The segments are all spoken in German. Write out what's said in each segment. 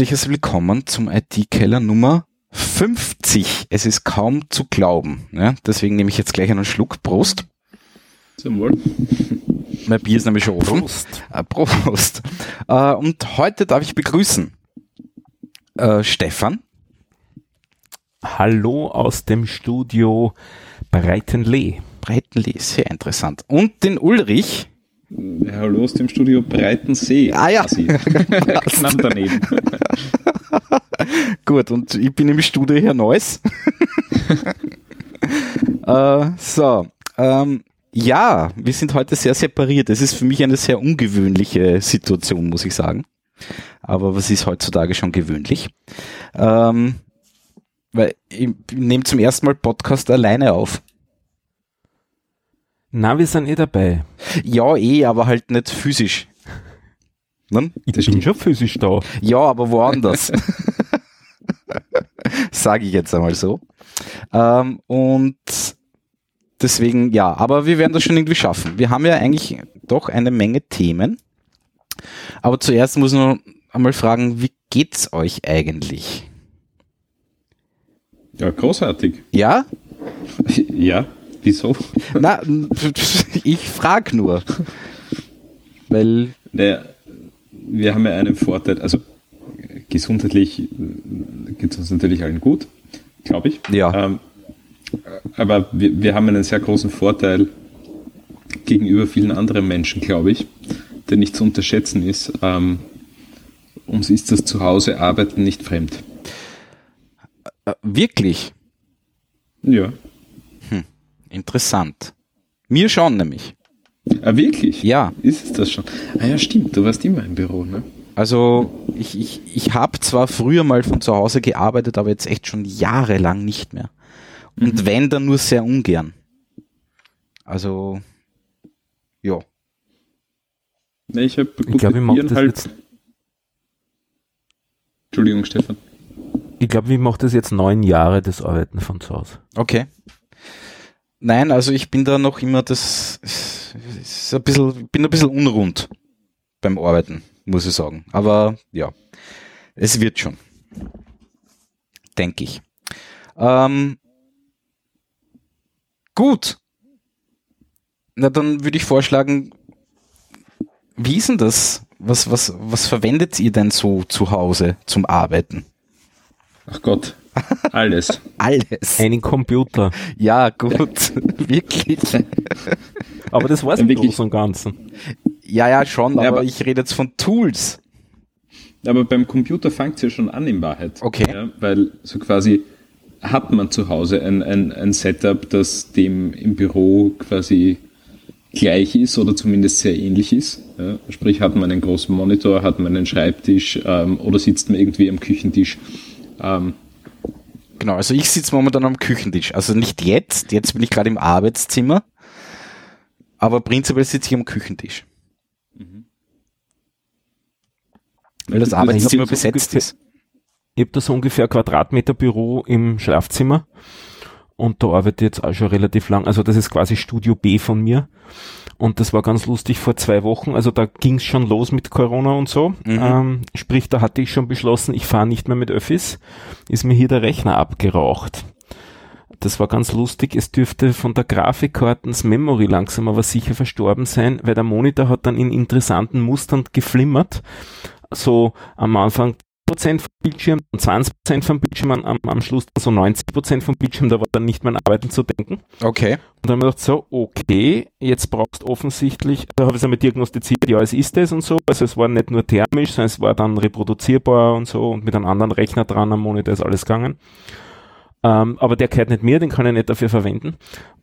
Herzliches Willkommen zum IT-Keller Nummer 50. Es ist kaum zu glauben. Ja, deswegen nehme ich jetzt gleich einen Schluck. Prost. Zum Wohl. Mein Bier ist nämlich schon offen. Prost. Äh, Prost. Äh, und heute darf ich begrüßen äh, Stefan. Hallo aus dem Studio Breitenlee. Breitenlee, sehr interessant. Und den Ulrich. Ja, hallo aus dem Studio Breitensee. Ah ja. Knapp daneben. Gut, und ich bin im Studio hier Neues. äh, so, ähm, ja, wir sind heute sehr separiert. Es ist für mich eine sehr ungewöhnliche Situation, muss ich sagen. Aber was ist heutzutage schon gewöhnlich? Ähm, weil ich nehme zum ersten Mal Podcast alleine auf. Na, wir sind eh dabei. Ja, eh, aber halt nicht physisch. Ne? Ich das bin stimmt. schon physisch da. Ja, aber woanders. Sage ich jetzt einmal so. Ähm, und deswegen, ja, aber wir werden das schon irgendwie schaffen. Wir haben ja eigentlich doch eine Menge Themen. Aber zuerst muss man einmal fragen, wie geht's euch eigentlich? Ja, großartig. Ja? Ja. Wieso? Na, ich frage nur. Weil. Naja, wir haben ja einen Vorteil, also gesundheitlich geht es uns natürlich allen gut, glaube ich. Ja. Ähm, aber wir, wir haben einen sehr großen Vorteil gegenüber vielen anderen Menschen, glaube ich, der nicht zu unterschätzen ist. Ähm, uns ist das Zuhause Arbeiten nicht fremd. Äh, wirklich? Ja. Interessant. Mir schon nämlich. Ah, wirklich? Ja. Ist es das schon? Ah ja, stimmt, du warst immer im Büro, ne? Also ich, ich, ich habe zwar früher mal von zu Hause gearbeitet, aber jetzt echt schon jahrelang nicht mehr. Und mhm. wenn, dann nur sehr ungern. Also, ja. Nee, ich habe ich glaub, ich mag das jetzt Entschuldigung, Stefan. Ich glaube, ich mache das jetzt neun Jahre, das Arbeiten von zu Hause. Okay. Nein, also ich bin da noch immer das, ist ein bisschen, bin ein bisschen unrund beim Arbeiten, muss ich sagen. Aber ja, es wird schon. Denke ich. Ähm, gut. Na, dann würde ich vorschlagen, wie ist denn das? Was, was, was verwendet ihr denn so zu Hause zum Arbeiten? Ach Gott, alles. Alles. Einen Computer. Ja, gut. wirklich. Aber das war es im Großen und Ganzen. Ja, ja, schon, ja, aber, aber, ich rede jetzt von Tools. Aber beim Computer fängt es ja schon an in Wahrheit. Okay. Ja, weil so quasi hat man zu Hause ein, ein, ein Setup, das dem im Büro quasi gleich ist oder zumindest sehr ähnlich ist. Ja, sprich, hat man einen großen Monitor, hat man einen Schreibtisch ähm, oder sitzt man irgendwie am Küchentisch. Ähm, Genau, also ich sitze momentan am Küchentisch. Also nicht jetzt, jetzt bin ich gerade im Arbeitszimmer, aber prinzipiell sitze ich am Küchentisch. Mhm. Weil das Arbeitszimmer besetzt ist. Ich habe da so ungefähr Quadratmeter Büro im Schlafzimmer und da arbeite ich jetzt auch schon relativ lang. Also das ist quasi Studio B von mir. Und das war ganz lustig vor zwei Wochen. Also da ging es schon los mit Corona und so. Mhm. Ähm, sprich, da hatte ich schon beschlossen, ich fahre nicht mehr mit Öffis. Ist mir hier der Rechner abgeraucht. Das war ganz lustig. Es dürfte von der Grafikkartens Memory langsam aber sicher verstorben sein, weil der Monitor hat dann in interessanten Mustern geflimmert. So am Anfang Prozent vom Bildschirm, 20 Prozent vom Bildschirm, am, am Schluss so 90 Prozent vom Bildschirm, da war dann nicht mehr an Arbeiten zu denken. Okay. Und dann haben wir gedacht, so, okay, jetzt brauchst du offensichtlich, da habe ich es einmal diagnostiziert, ja, es ist es und so, also es war nicht nur thermisch, sondern es war dann reproduzierbar und so und mit einem anderen Rechner dran am Monitor ist alles gegangen. Ähm, aber der gehört nicht mir, den kann ich nicht dafür verwenden.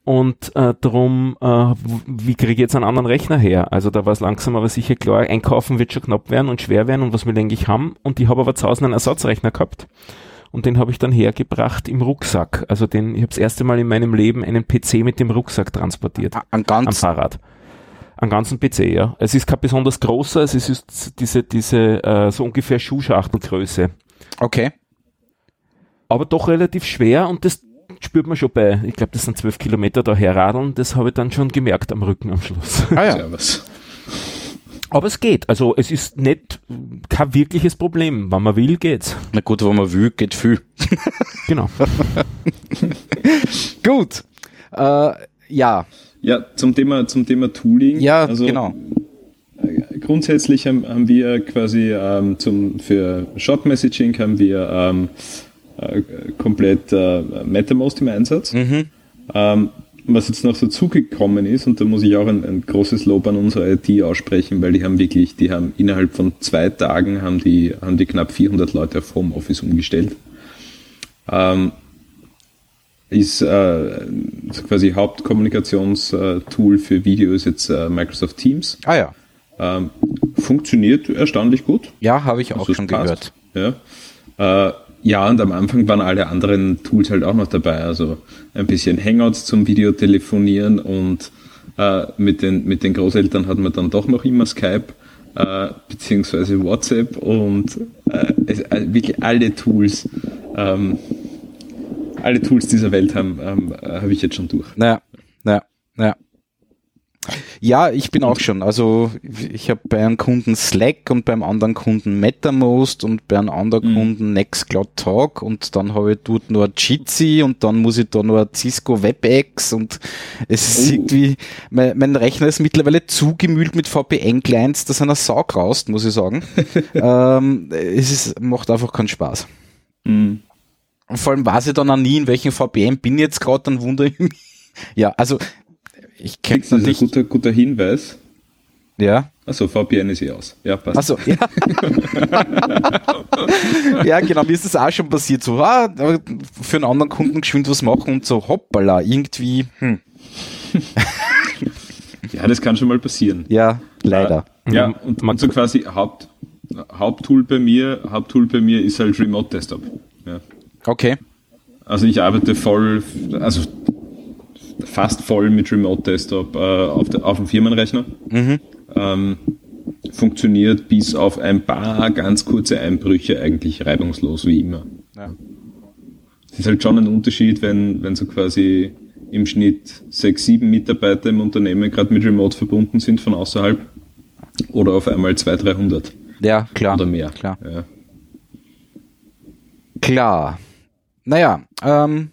Und äh, darum, äh, wie kriege ich jetzt einen anderen Rechner her? Also da war es langsam aber sicher klar, einkaufen wird schon knapp werden und schwer werden und was ich eigentlich haben. Und ich habe aber zu Hause einen Ersatzrechner gehabt. Und den habe ich dann hergebracht im Rucksack. Also den, ich habe das erste Mal in meinem Leben einen PC mit dem Rucksack transportiert. An ganz am Fahrrad. Einen ganzen PC, ja. Es ist kein besonders großer, es ist diese, diese äh, so ungefähr Schuhschachtelgröße. Okay aber doch relativ schwer und das spürt man schon bei, ich glaube, das sind zwölf Kilometer da herradeln, das habe ich dann schon gemerkt am Rücken am Schluss. Ah ja. Servus. Aber es geht. Also es ist nicht kein wirkliches Problem. Wenn man will, geht's. Na gut, wenn man will, geht viel. Genau. Gut. Äh, ja, Ja, zum Thema, zum Thema Tooling. ja, also genau. Grundsätzlich haben, haben wir quasi ähm, zum, für Short Messaging haben wir ähm, äh, komplett äh, MetaMost im Einsatz. Mhm. Ähm, was jetzt noch dazugekommen ist, und da muss ich auch ein, ein großes Lob an unsere IT aussprechen, weil die haben wirklich, die haben innerhalb von zwei Tagen haben die, haben die knapp 400 Leute auf Homeoffice umgestellt. Ähm, ist äh, quasi Hauptkommunikationstool für Video ist jetzt äh, Microsoft Teams. Ah ja. Ähm, funktioniert erstaunlich gut. Ja, habe ich auch Also schon passt. gehört. Ja. Äh, ja, und am Anfang waren alle anderen Tools halt auch noch dabei. Also ein bisschen Hangouts zum Videotelefonieren und äh, mit, den, mit den Großeltern hat man dann doch noch immer Skype äh, beziehungsweise WhatsApp und äh, es, äh, wirklich alle Tools, ähm, alle Tools dieser Welt haben, haben, äh, habe ich jetzt schon durch. Naja, naja, naja. Ja, ich bin auch schon. Also ich habe bei einem Kunden Slack und beim anderen Kunden MetaMost und bei einem anderen Mhm. Kunden Nextcloud Talk und dann habe ich dort nur Jitsi und dann muss ich da nur Cisco WebEx und es ist Oh. irgendwie, mein, mein Rechner ist mittlerweile zugemüllt mit VPN-Clients, dass einer Sau graust, muss ich sagen. ähm, es ist, macht einfach keinen Spaß. Mhm. Vor allem weiß ich dann auch nie, in welchem VPN bin ich jetzt gerade, dann wundere ich mich. Ja, also ich kenne Das ist ein natürlich, guter, guter Hinweis. ja. Also VPN ist eh aus. Ja, passt. Also ja. ja, genau, mir ist das auch schon passiert. So, ah, für einen anderen Kunden geschwind was machen und so, hoppala, irgendwie, hm, Ja, das kann schon mal passieren. ja, leider. Ja, Ja, und, man- und so quasi Haupt, Haupttool bei mir, Haupttool bei mir ist halt Remote Desktop. Ja. Okay. Also ich arbeite voll, also fast voll mit Remote Desktop äh, auf, der, auf dem Firmenrechner. Mhm. Ähm, funktioniert bis auf ein paar ganz kurze Einbrüche eigentlich reibungslos wie immer. Ja. Es ist halt schon ein Unterschied, wenn, wenn so quasi im Schnitt sechs, sieben Mitarbeiter im Unternehmen gerade mit Remote verbunden sind von außerhalb oder auf einmal 200, 300 Ja, klar. oder mehr. Klar. Ja. Klar. Naja, ähm,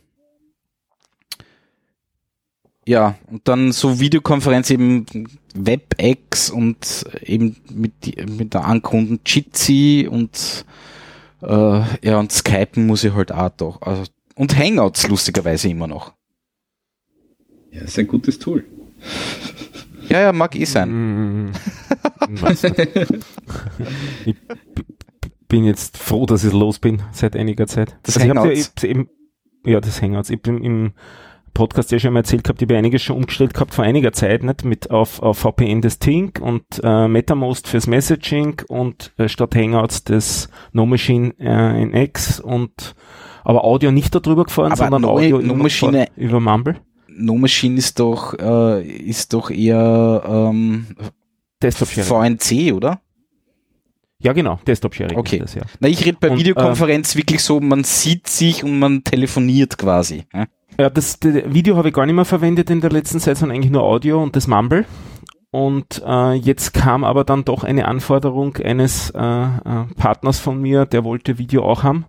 ja, und dann so Videokonferenz eben WebEx und eben mit, mit der Ankunden Jitsi und äh, ja, und Skypen muss ich halt auch doch. Also, und Hangouts lustigerweise immer noch. ja, ist ein gutes Tool. Ja, ja, mag eh sein. Mm, ich b- b- bin jetzt froh, dass ich los bin seit einiger Zeit. Das ich hab's Hangouts. Ja, ich, eben, ja, das Hangouts. Ich bin im Podcast ja schon mal erzählt gehabt, ich habe einiges schon umgestellt gehabt vor einiger Zeit, nicht? Mit auf, auf VPN das Tink und äh, MetaMost fürs Messaging und äh, statt Hangouts das No Machine äh, in X und aber Audio nicht darüber gefahren, Aber sondern No- Audio No gefahren über Mumble. No Machine ist doch, äh, ist doch eher ähm. VNC, oder? Ja, genau, Desktop-Sharing Okay. ist das, ja. Na, ich rede bei Und, Videokonferenz wirklich so, man sieht sich und man telefoniert quasi. Ja? Ja, das, das Video habe ich gar nicht mehr verwendet in der letzten Zeit, sondern eigentlich nur Audio und das Mumble. Und äh, jetzt kam aber dann doch eine Anforderung eines äh, äh, Partners von mir, der wollte Video auch haben.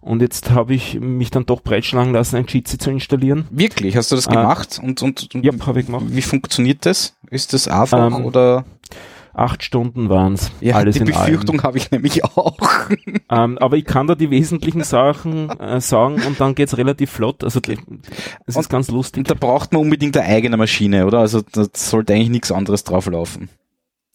Und jetzt habe ich mich dann doch breitschlagen lassen, ein Jitsi zu installieren. Wirklich, hast du das Ah. gemacht? Und, und, und Ja, habe ich gemacht. wie funktioniert das? Ist das einfach Ähm, oder? Acht Stunden waren's. Ja, alles die in Befürchtung habe ich nämlich auch. Ähm, aber ich kann da die wesentlichen Sachen äh, sagen und dann geht's relativ flott. Also es ist ganz lustig. Und da braucht man unbedingt eine eigene Maschine, oder? Also da sollte eigentlich nichts anderes drauf laufen.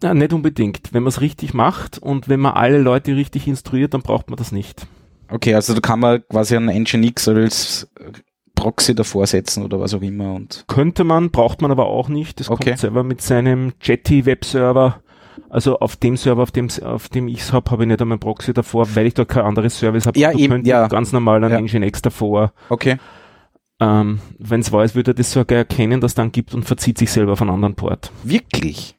Ja, nicht unbedingt. Wenn man es richtig macht und wenn man alle Leute richtig instruiert, dann braucht man das nicht. Okay, also da kann man quasi einen Nginx als Proxy davor setzen oder was auch immer und Könnte man, braucht man aber auch nicht. Das Okay. kommt selber mit seinem Jetty Webserver. Also auf dem Server, auf dem, auf dem ich es habe, habe ich nicht einmal Proxy davor, weil ich da kein anderes Service habe. Ja, du eben, ja. ganz normal einen Ja. Nginx davor. okay. Ähm, Wenn es weiß, würde er das sogar erkennen, dass es dann gibt und verzieht sich selber auf einen anderen Port. Wirklich?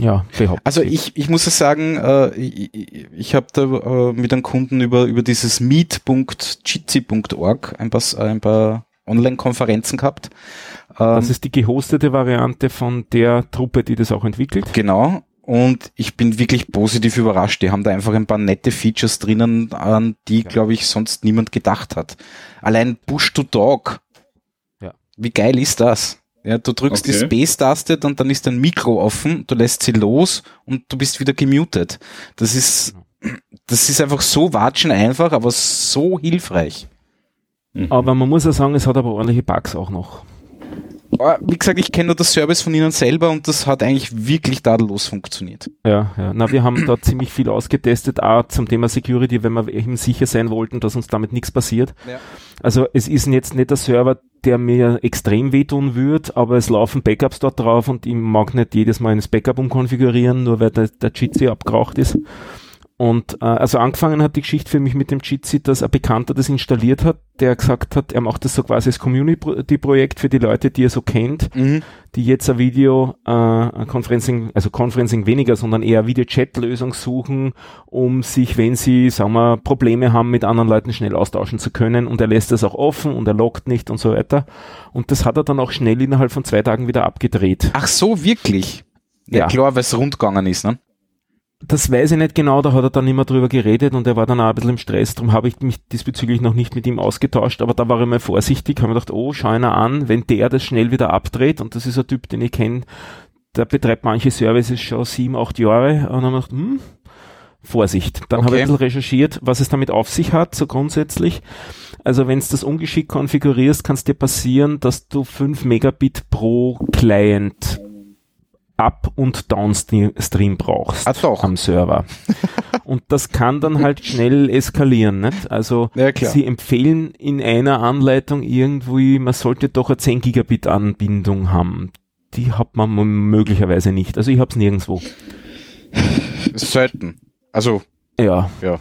Ja, behauptet Also ich, ich muss sagen, äh, ich, ich- habe da äh, mit einem Kunden über, über dieses meet.jitsi.org ein paar, ein paar Online-Konferenzen gehabt. Ähm, Das ist die gehostete Variante von der Truppe, die das auch entwickelt. genau. Und ich bin wirklich positiv überrascht. Die haben da einfach ein paar nette Features drinnen, an die, glaube ich, sonst niemand gedacht hat. Allein Push to Talk. Ja. Wie geil ist das? Ja, du drückst Okay. die Space-Taste und dann ist dein Mikro offen, du lässt sie los und du bist wieder gemutet. Das ist, das ist einfach so watschen einfach, aber so hilfreich. Aber man muss ja sagen, es hat aber ordentliche Bugs auch noch. Aber wie gesagt, ich kenne nur das Service von ihnen selber und das hat eigentlich wirklich tadellos funktioniert. Ja, ja. Na, wir haben da ziemlich viel ausgetestet, auch zum Thema Security, wenn wir eben sicher sein wollten, dass uns damit nichts passiert. Ja. Also es ist jetzt nicht der Server, der mir extrem wehtun wird, aber es laufen Backups dort drauf und ich mag nicht jedes Mal ein Backup umkonfigurieren, nur weil der, der Jitsi abgeraucht ist. Und äh, also angefangen hat die Geschichte für mich mit dem Jitsi, dass ein Bekannter das installiert hat, der gesagt hat, er macht das so quasi als Community-Projekt für die Leute, die er so kennt Mhm. die jetzt ein Video, äh, ein Conferencing, also Conferencing weniger, sondern eher Video-Chat-Lösung suchen, um sich, wenn sie, sagen wir, Probleme haben, mit anderen Leuten schnell austauschen zu können. Und er lässt das auch offen und er lockt nicht und so weiter. Und das hat er dann auch schnell innerhalb von zwei Tagen wieder abgedreht. Ach so, wirklich? Ja, Ja. klar, weil es rund gegangen ist, ne? Das weiß ich nicht genau, da hat er dann immer drüber geredet und er war dann auch ein bisschen im Stress, darum habe ich mich diesbezüglich noch nicht mit ihm ausgetauscht, aber da war ich mal vorsichtig, habe mir gedacht, oh, schau einer an, wenn der das schnell wieder abdreht und das ist ein Typ, den ich kenne, der betreibt manche Services schon sieben, acht Jahre und dann habe ich gedacht, hm, Vorsicht. Dann habe ich ein Okay. bisschen recherchiert, was es damit auf sich hat, so grundsätzlich. Also wenn du das ungeschickt konfigurierst, kann es dir passieren, dass du 5 Megabit pro Client Up- und Downstream brauchst Ah, doch. am Server. und das kann dann halt schnell eskalieren. Nicht? Also Ja, sie empfehlen in einer Anleitung irgendwie, man sollte doch eine 10 Gigabit Anbindung haben. Die hat man möglicherweise nicht. Also ich habe es nirgendwo. Selten. Also, Ja. Ja.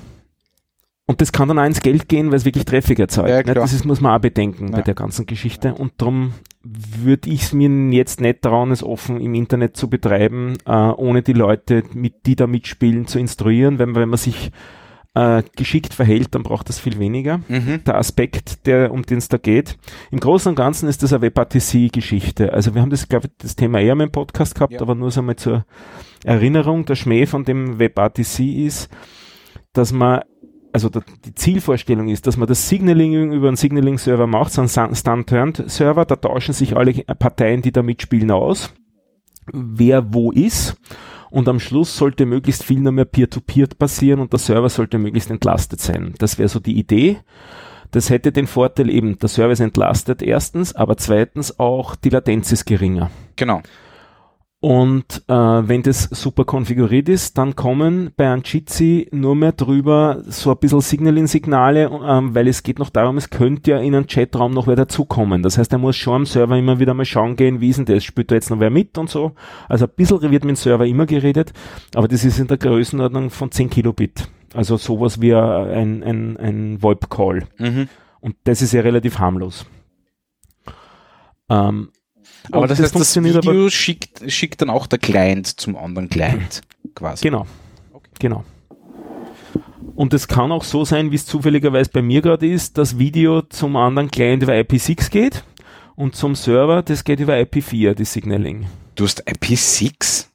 Und das kann dann auch ins Geld gehen, weil es wirklich Traffic erzeugt. Ja. Das ist, muss man auch bedenken bei Ja. der ganzen Geschichte. Und darum würde ich es mir jetzt nicht trauen, es offen im Internet zu betreiben, äh, ohne die Leute, mit, die da mitspielen, zu instruieren. Wenn, wenn man sich äh, geschickt verhält, dann braucht das viel weniger. mhm. Der Aspekt, der, um den es da geht. Im Großen und Ganzen ist das eine WebRTC-Geschichte. Also wir haben das, glaube ich, das Thema eher im Podcast gehabt, Ja. aber nur so mal zur Erinnerung. Der Schmäh von dem WebRTC ist, dass man also die Zielvorstellung ist, dass man das Signaling über einen Signaling-Server macht, so einen Stun-Turned-Server, da tauschen sich alle Parteien, die da mitspielen, aus, wer wo ist und am Schluss sollte möglichst viel nur mehr Peer-to-Peer passieren und der Server sollte möglichst entlastet sein. Das wäre so die Idee. Das hätte den Vorteil eben, der Server ist entlastet erstens, aber zweitens auch die Latenz ist geringer. Genau. Und äh, wenn das super konfiguriert ist, dann kommen bei einem Jitsi nur mehr drüber so ein bisschen Signaling-Signale, ähm, weil es geht noch darum, es könnte ja in einen Chatraum noch wer dazukommen. Das heißt, er muss schon am Server immer wieder mal schauen gehen, wie ist denn das, spielt da jetzt noch wer mit und so. Also ein bisschen wird mit dem Server immer geredet, aber das ist in der Größenordnung von 10 Kilobit. Also sowas wie ein, ein, ein VoIP-Call. Mhm. Und das ist ja relativ harmlos. Ähm, Aber und das, heißt, das funktioniert aber- Video schickt, schickt dann auch der Client zum anderen Client, quasi. Genau. Genau. Und es kann auch so sein, wie es zufälligerweise bei mir gerade ist, dass Video zum anderen Client über IP6 geht und zum Server, das geht über IP4, die Signaling. Du hast IP6?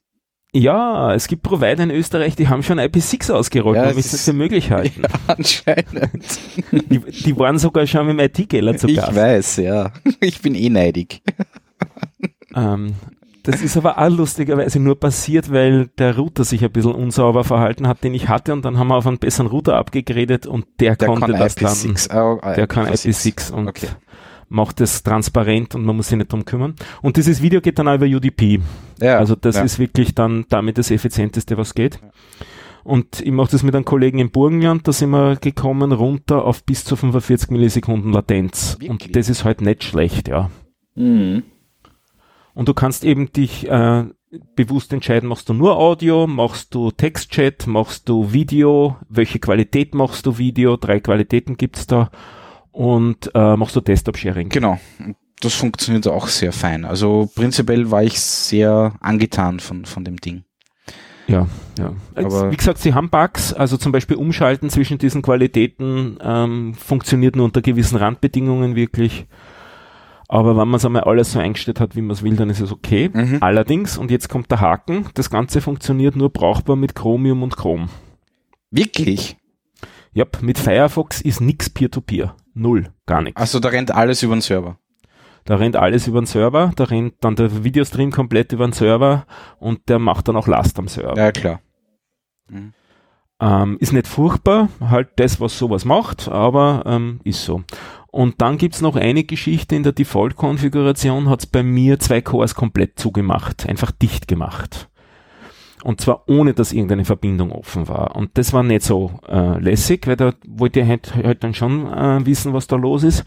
Ja, es gibt Provider in Österreich, die haben schon IP6 ausgerollt, Ja, ja, es damit es ist- für möglich halten. Anscheinend. Die, die waren sogar schon mit dem IT-Geller zu Ich Gast. weiß, ja. Ich bin eh neidig. Ähm, das ist aber auch lustigerweise nur passiert, weil der Router sich ein bisschen unsauber verhalten hat, den ich hatte, und dann haben wir auf einen besseren Router abgegradet und der, Der konnte kann das dann. IP6. Oh, äh, Der kann IP6 und Okay. macht es transparent und man muss sich nicht drum kümmern. Und dieses Video geht dann auch über UDP. Ja, also das ja. ist wirklich dann damit das effizienteste, was geht. Und ich mache das mit einem Kollegen im Burgenland, da sind wir gekommen runter auf bis zu 45 Millisekunden Latenz. Wirklich? Und das ist halt nicht schlecht, ja. Mhm. Und du kannst eben dich äh, bewusst entscheiden, machst du nur Audio, machst du Textchat, machst du Video, welche Qualität machst du Video, drei Qualitäten gibt's da und äh, machst du Desktop-Sharing. Genau. Das funktioniert auch sehr fein. Also prinzipiell war ich sehr angetan von, von dem Ding. Ja, ja. Aber- wie gesagt, sie haben Bugs, also zum Beispiel Umschalten zwischen diesen Qualitäten ähm, funktioniert nur unter gewissen Randbedingungen wirklich. Aber wenn man es einmal alles so eingestellt hat, wie man es will, dann ist es okay. Mhm. Allerdings, und jetzt kommt der Haken, das Ganze funktioniert nur brauchbar mit Chromium und Chrome. Wirklich? Ja, mit Firefox ist nix Peer-to-Peer. Null, gar nichts. Also da rennt alles über den Server. Da rennt alles über den Server, da rennt dann der Videostream komplett über den Server und der macht dann auch Last am Server. Ja, klar. Ähm, ist nicht furchtbar, halt das, was sowas macht, aber ähm, ist so. Und dann gibt's noch eine Geschichte, in der Default-Konfiguration hat's bei mir zwei Cores komplett zugemacht, einfach dicht gemacht. Und zwar ohne, dass irgendeine Verbindung offen war. Und das war nicht so äh, lässig, weil da wollte ich halt, halt dann schon äh, wissen, was da los ist.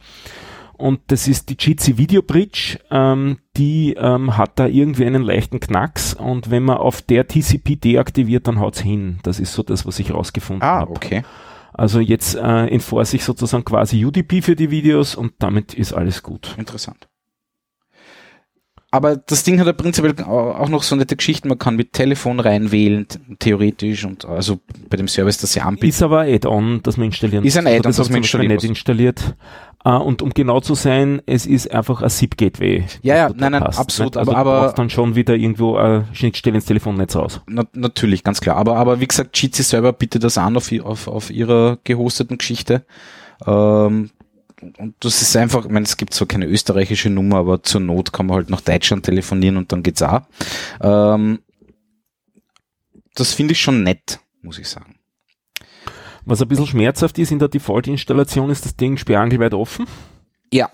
Und das ist die Jitsi Video Bridge, ähm, die ähm, hat da irgendwie einen leichten Knacks und wenn man auf der TCP deaktiviert, dann haut's hin. Das ist so das, was ich rausgefunden Ah, habe. okay. Also jetzt äh, enforce ich sozusagen quasi UDP für die Videos und damit ist alles gut. Interessant. Aber das Ding hat ja prinzipiell auch noch so nette Geschichten. Man kann mit Telefon reinwählen, theoretisch, und also bei dem Service, das sie anbieten. Ist aber ein Add-on, das man installieren Ist ein muss. Add-on, das, das man installieren nicht installiert. Äh, und um genau zu sein, es ist einfach ein SIP-Gateway. Ja, ja, nein, nein, passt, absolut? Also aber- du aber- brauchst dann schon wieder irgendwo eine Schnittstelle ins Telefonnetz raus. Na, natürlich, ganz klar. Aber, aber wie gesagt, Jitsi selber bietet das an auf, auf, auf ihrer gehosteten Geschichte. Ähm, und das ist einfach, ich meine, es gibt zwar keine österreichische Nummer, aber zur Not kann man halt nach Deutschland telefonieren und dann geht's auch. Ähm, das finde ich schon nett, muss ich sagen. Was ein bisschen schmerzhaft ist in der Default-Installation, ist das Ding sperrangelweit offen. Ja,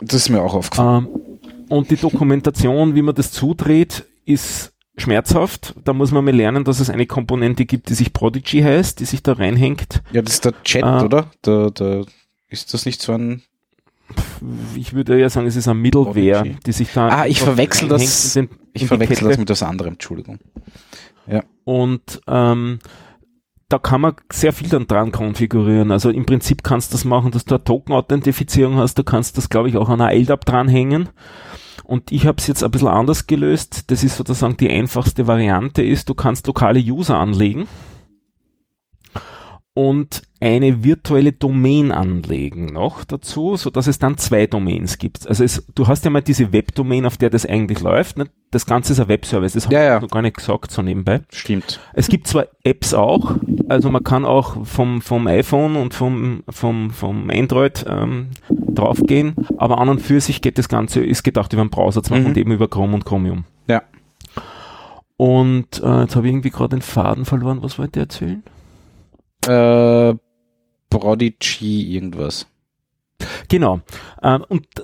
das ist mir auch aufgefallen. Ähm, und die Dokumentation, wie man das zudreht, ist schmerzhaft. Da muss man mal lernen, dass es eine Komponente gibt, die sich Prodigy heißt, die sich da reinhängt. Ja, das ist der Chat, äh, oder? Der, der, ist das nicht so ein, Ich würde ja sagen, es ist ein Middleware, Prodigy. die sich da. Ah, ich verwechsel das- den- ich verwechsel das mit was anderem, Entschuldigung. Und ähm, da kann man sehr viel dann dran konfigurieren. Also im Prinzip kannst du das machen, dass du eine Token-Authentifizierung hast. Du kannst das, glaube ich, auch an einer LDAP dranhängen. Und ich habe es jetzt ein bisschen anders gelöst. Das ist sozusagen die einfachste Variante ist, du kannst lokale User anlegen und eine virtuelle Domain anlegen noch dazu, so dass es dann zwei Domains gibt. Also es, du hast ja mal diese Webdomain, auf der das eigentlich läuft. Ne? Das Ganze ist ein Webservice. Das Ja, habe ja. ich noch gar nicht gesagt so nebenbei. Stimmt. Es gibt zwar Apps auch, also man kann auch vom, vom iPhone und vom, vom, vom Android ähm, draufgehen, aber an und für sich geht das Ganze, ist gedacht über einen Browser zu machen Mhm. und eben über Chrome und Chromium. Ja. Und äh, jetzt habe ich irgendwie gerade den Faden verloren, was wollte ich erzählen? Äh, Prodigy irgendwas. Genau. Ähm, und äh,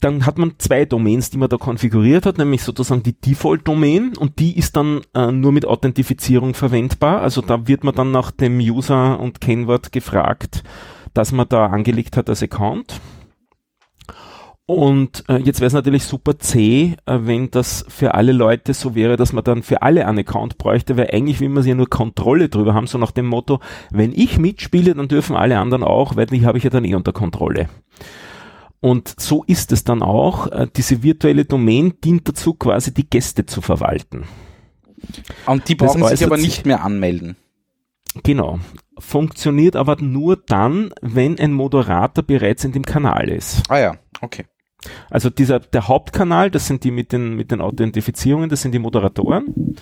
dann hat man zwei Domains, die man da konfiguriert hat, nämlich sozusagen die Default-Domain und die ist dann äh, nur mit Authentifizierung verwendbar. Also da wird man dann nach dem User und Kennwort gefragt, das man da angelegt hat als Account. Und äh, jetzt wäre es natürlich super zäh, äh, wenn das für alle Leute so wäre, dass man dann für alle einen Account bräuchte, weil eigentlich will man ja nur Kontrolle drüber haben, so nach dem Motto, wenn ich mitspiele, dann dürfen alle anderen auch, weil die habe ich ja dann eh unter Kontrolle. Und so ist es dann auch. Äh, Diese virtuelle Domain dient dazu, quasi die Gäste zu verwalten. Und die brauchen sich aber nicht mehr anmelden. Genau. Funktioniert aber nur dann, wenn ein Moderator bereits in dem Kanal ist. Ah ja, okay. Also dieser, der Hauptkanal, das sind die mit den, mit den Authentifizierungen, das sind die Moderatoren.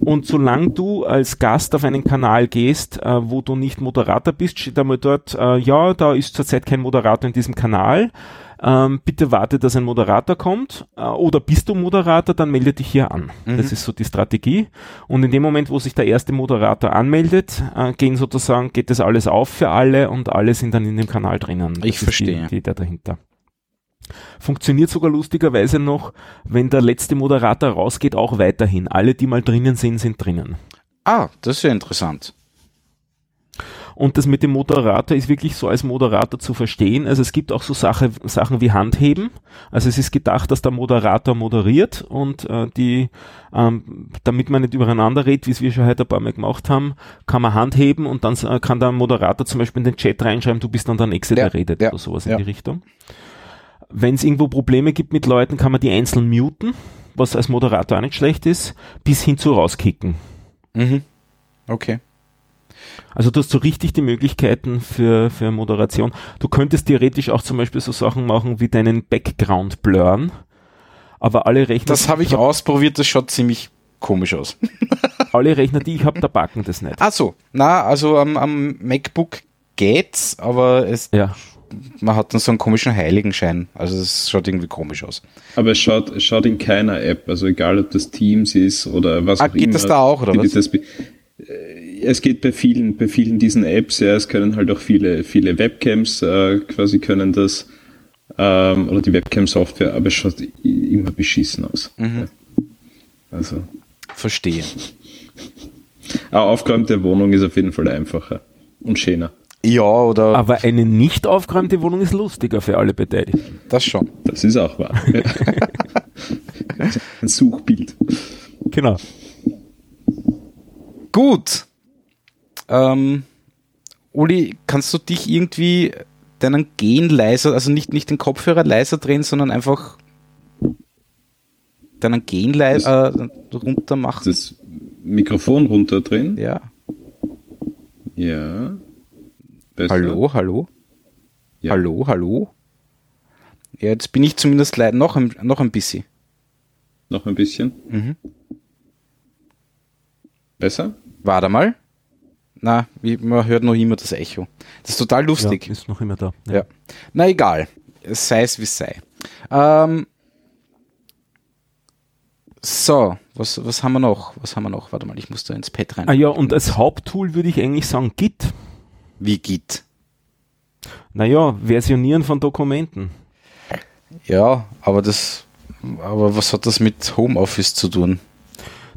Und solange du als Gast auf einen Kanal gehst, äh, wo du nicht Moderator bist, steht einmal dort, äh, ja, da ist zurzeit kein Moderator in diesem Kanal. Ähm, bitte warte, dass ein Moderator kommt. Äh, oder bist du Moderator, dann melde dich hier an. Mhm. Das ist so die Strategie. Und in dem Moment, wo sich der erste Moderator anmeldet, äh, gehen sozusagen, geht das alles auf für alle und alle sind dann in dem Kanal drinnen. Ich Das ist verstehe. Die, die Idee dahinter. Funktioniert sogar lustigerweise noch, wenn der letzte Moderator rausgeht, auch weiterhin. Alle, die mal drinnen sind, sind drinnen. Ah, das ist ja interessant. Und das mit dem Moderator ist wirklich so als Moderator zu verstehen. Also es gibt auch so Sache, Sachen wie Handheben. Also es ist gedacht, dass der Moderator moderiert und äh, die, ähm, damit man nicht übereinander redet, wie es wir schon heute ein paar Mal gemacht haben, kann man Handheben und dann äh, kann der Moderator zum Beispiel in den Chat reinschreiben, du bist dann der Nächste, Ja, der redet ja, oder sowas ja. in die Richtung. Wenn es irgendwo Probleme gibt mit Leuten, kann man die einzeln muten, was als Moderator auch nicht schlecht ist, bis hin zu rauskicken. Mhm. Okay. Also du hast so richtig die Möglichkeiten für, für Moderation. Du könntest theoretisch auch zum Beispiel so Sachen machen wie deinen Background blurren. Aber alle Rechner. Das habe ich ausprobiert, das schaut ziemlich komisch aus. alle Rechner, die ich habe, da backen das nicht. Ach so, na, also am, am MacBook geht's, aber es, Ja. Man hat dann so einen komischen Heiligenschein. Also es schaut irgendwie komisch aus. Aber es schaut, es schaut in keiner App, also egal ob das Teams ist oder was Ah, auch geht immer. das da auch, oder was? Das, äh, es geht bei vielen, bei vielen diesen Apps, ja, es können halt auch viele, viele Webcams äh, quasi können das, ähm, oder die Webcam-Software, aber es schaut immer beschissen aus. Mhm. Ja. Also, Verstehe. aufgeräumte Wohnung ist auf jeden Fall einfacher und schöner. Ja, oder Aber eine nicht aufgeräumte Wohnung ist lustiger für alle Beteiligten. das schon. Das ist auch wahr. Ein Suchbild. Genau. Gut. Ähm, Uli, kannst du dich irgendwie deinen Gen leiser, also nicht, nicht den Kopfhörer leiser drehen, sondern einfach deinen Gen leiser äh, runter machen? Das Mikrofon runterdrehen. Ja. Ja. Besser. Hallo, hallo? Ja. Hallo, hallo? Ja, jetzt bin ich zumindest leid noch ein, noch ein bisschen. Noch ein bisschen. Mhm. Besser? Warte mal. Na, wie- man hört noch immer das Echo. Das ist total lustig. Ja, ist noch immer da. Ja. Na egal. Es sei es wie es sei. Ähm, so, was, was haben wir noch? Was haben wir noch? Warte mal, ich muss da ins Pad rein. Ah ja, und als Haupttool würde ich eigentlich sagen Git. Wie Git? Naja, Versionieren von Dokumenten. Ja, aber das, aber was hat das mit Homeoffice zu tun?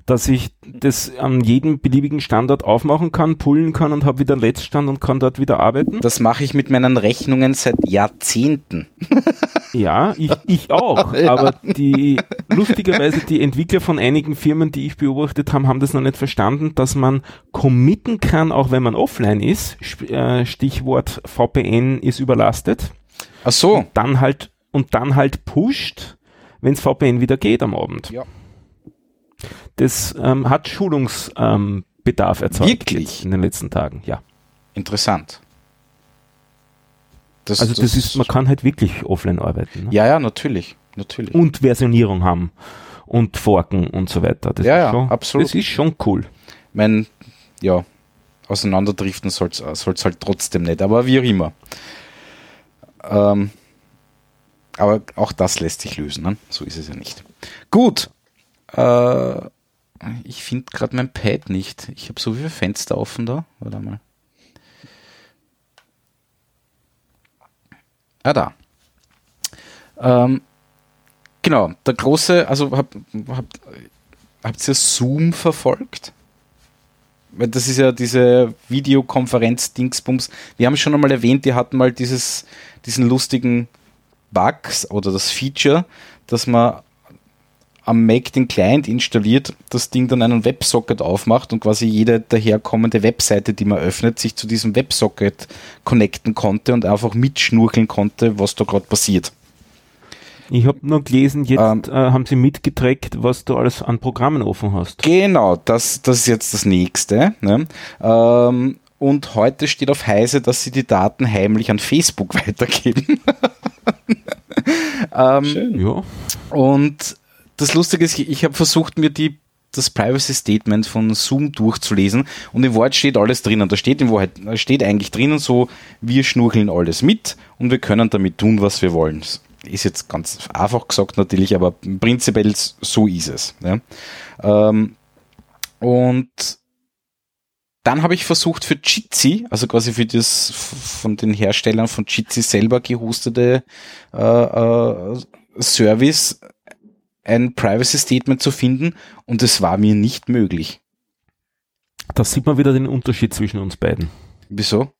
Dass ich das an jedem beliebigen Standort aufmachen kann, pullen kann und habe wieder einen Letztstand und kann dort wieder arbeiten. Das mache ich mit meinen Rechnungen seit Jahrzehnten. Ja, ich, ich auch. Ja. Aber die lustigerweise die Entwickler von einigen Firmen, die ich beobachtet habe, haben das noch nicht verstanden, dass man committen kann, auch wenn man offline ist. Äh, Stichwort VPN ist überlastet. Ach so. Dann halt und dann halt pusht, wenns VPN wieder geht am Abend. Ja. Das ähm, hat Schulungsbedarf ähm, erzeugt Wirklich? in den letzten Tagen. Ja. Interessant. Das, Also das, ist, man kann halt wirklich offline arbeiten. Ne? ja, ja, natürlich, natürlich. und Versionierung haben und forken und so weiter. Das Ja, ist ja, schon, absolut. Das ist schon cool. mein, ja, auseinanderdriften soll es halt trotzdem nicht, aber wie auch immer. Ähm, aber auch das lässt sich lösen, ne? so ist es ja nicht. Gut, äh, ich finde gerade mein Pad nicht. Ich habe so viele Fenster offen da. Warte mal. Ah, da. Ähm, genau, der große, also hab, hab, habt ihr Zoom verfolgt? Weil das ist ja diese Videokonferenz-Dingsbums. Wir haben schon einmal erwähnt, die hatten mal dieses, diesen lustigen Bugs oder das Feature, dass man am Mac den Client installiert, das Ding dann einen Websocket aufmacht und quasi jede daherkommende Webseite, die man öffnet, sich zu diesem Websocket connecten konnte und einfach mitschnurkeln konnte, was da gerade passiert. Ich habe nur gelesen, jetzt Ähm. äh, haben sie mitgetrackt, was du alles an Programmen offen hast. Genau, das, das ist jetzt das nächste. Ne? Ähm, und heute steht auf Heise, dass sie die Daten heimlich an Facebook weitergeben. ähm, Schön. Ja, und das Lustige ist, ich habe versucht, mir die, das Privacy Statement von Zoom durchzulesen und im Wort steht alles drinnen. Da steht in Wahrheit, da steht eigentlich drinnen so, wir schnurkeln alles mit und wir können damit tun, was wir wollen. Ist jetzt ganz einfach gesagt natürlich, aber prinzipiell so ist es. Ja. Ähm, und dann habe ich versucht für Jitsi, also quasi für das von den Herstellern von Jitsi selber gehostete äh, äh, Service ein Privacy Statement zu finden und es war mir nicht möglich. da sieht man wieder den Unterschied zwischen uns beiden. Wieso?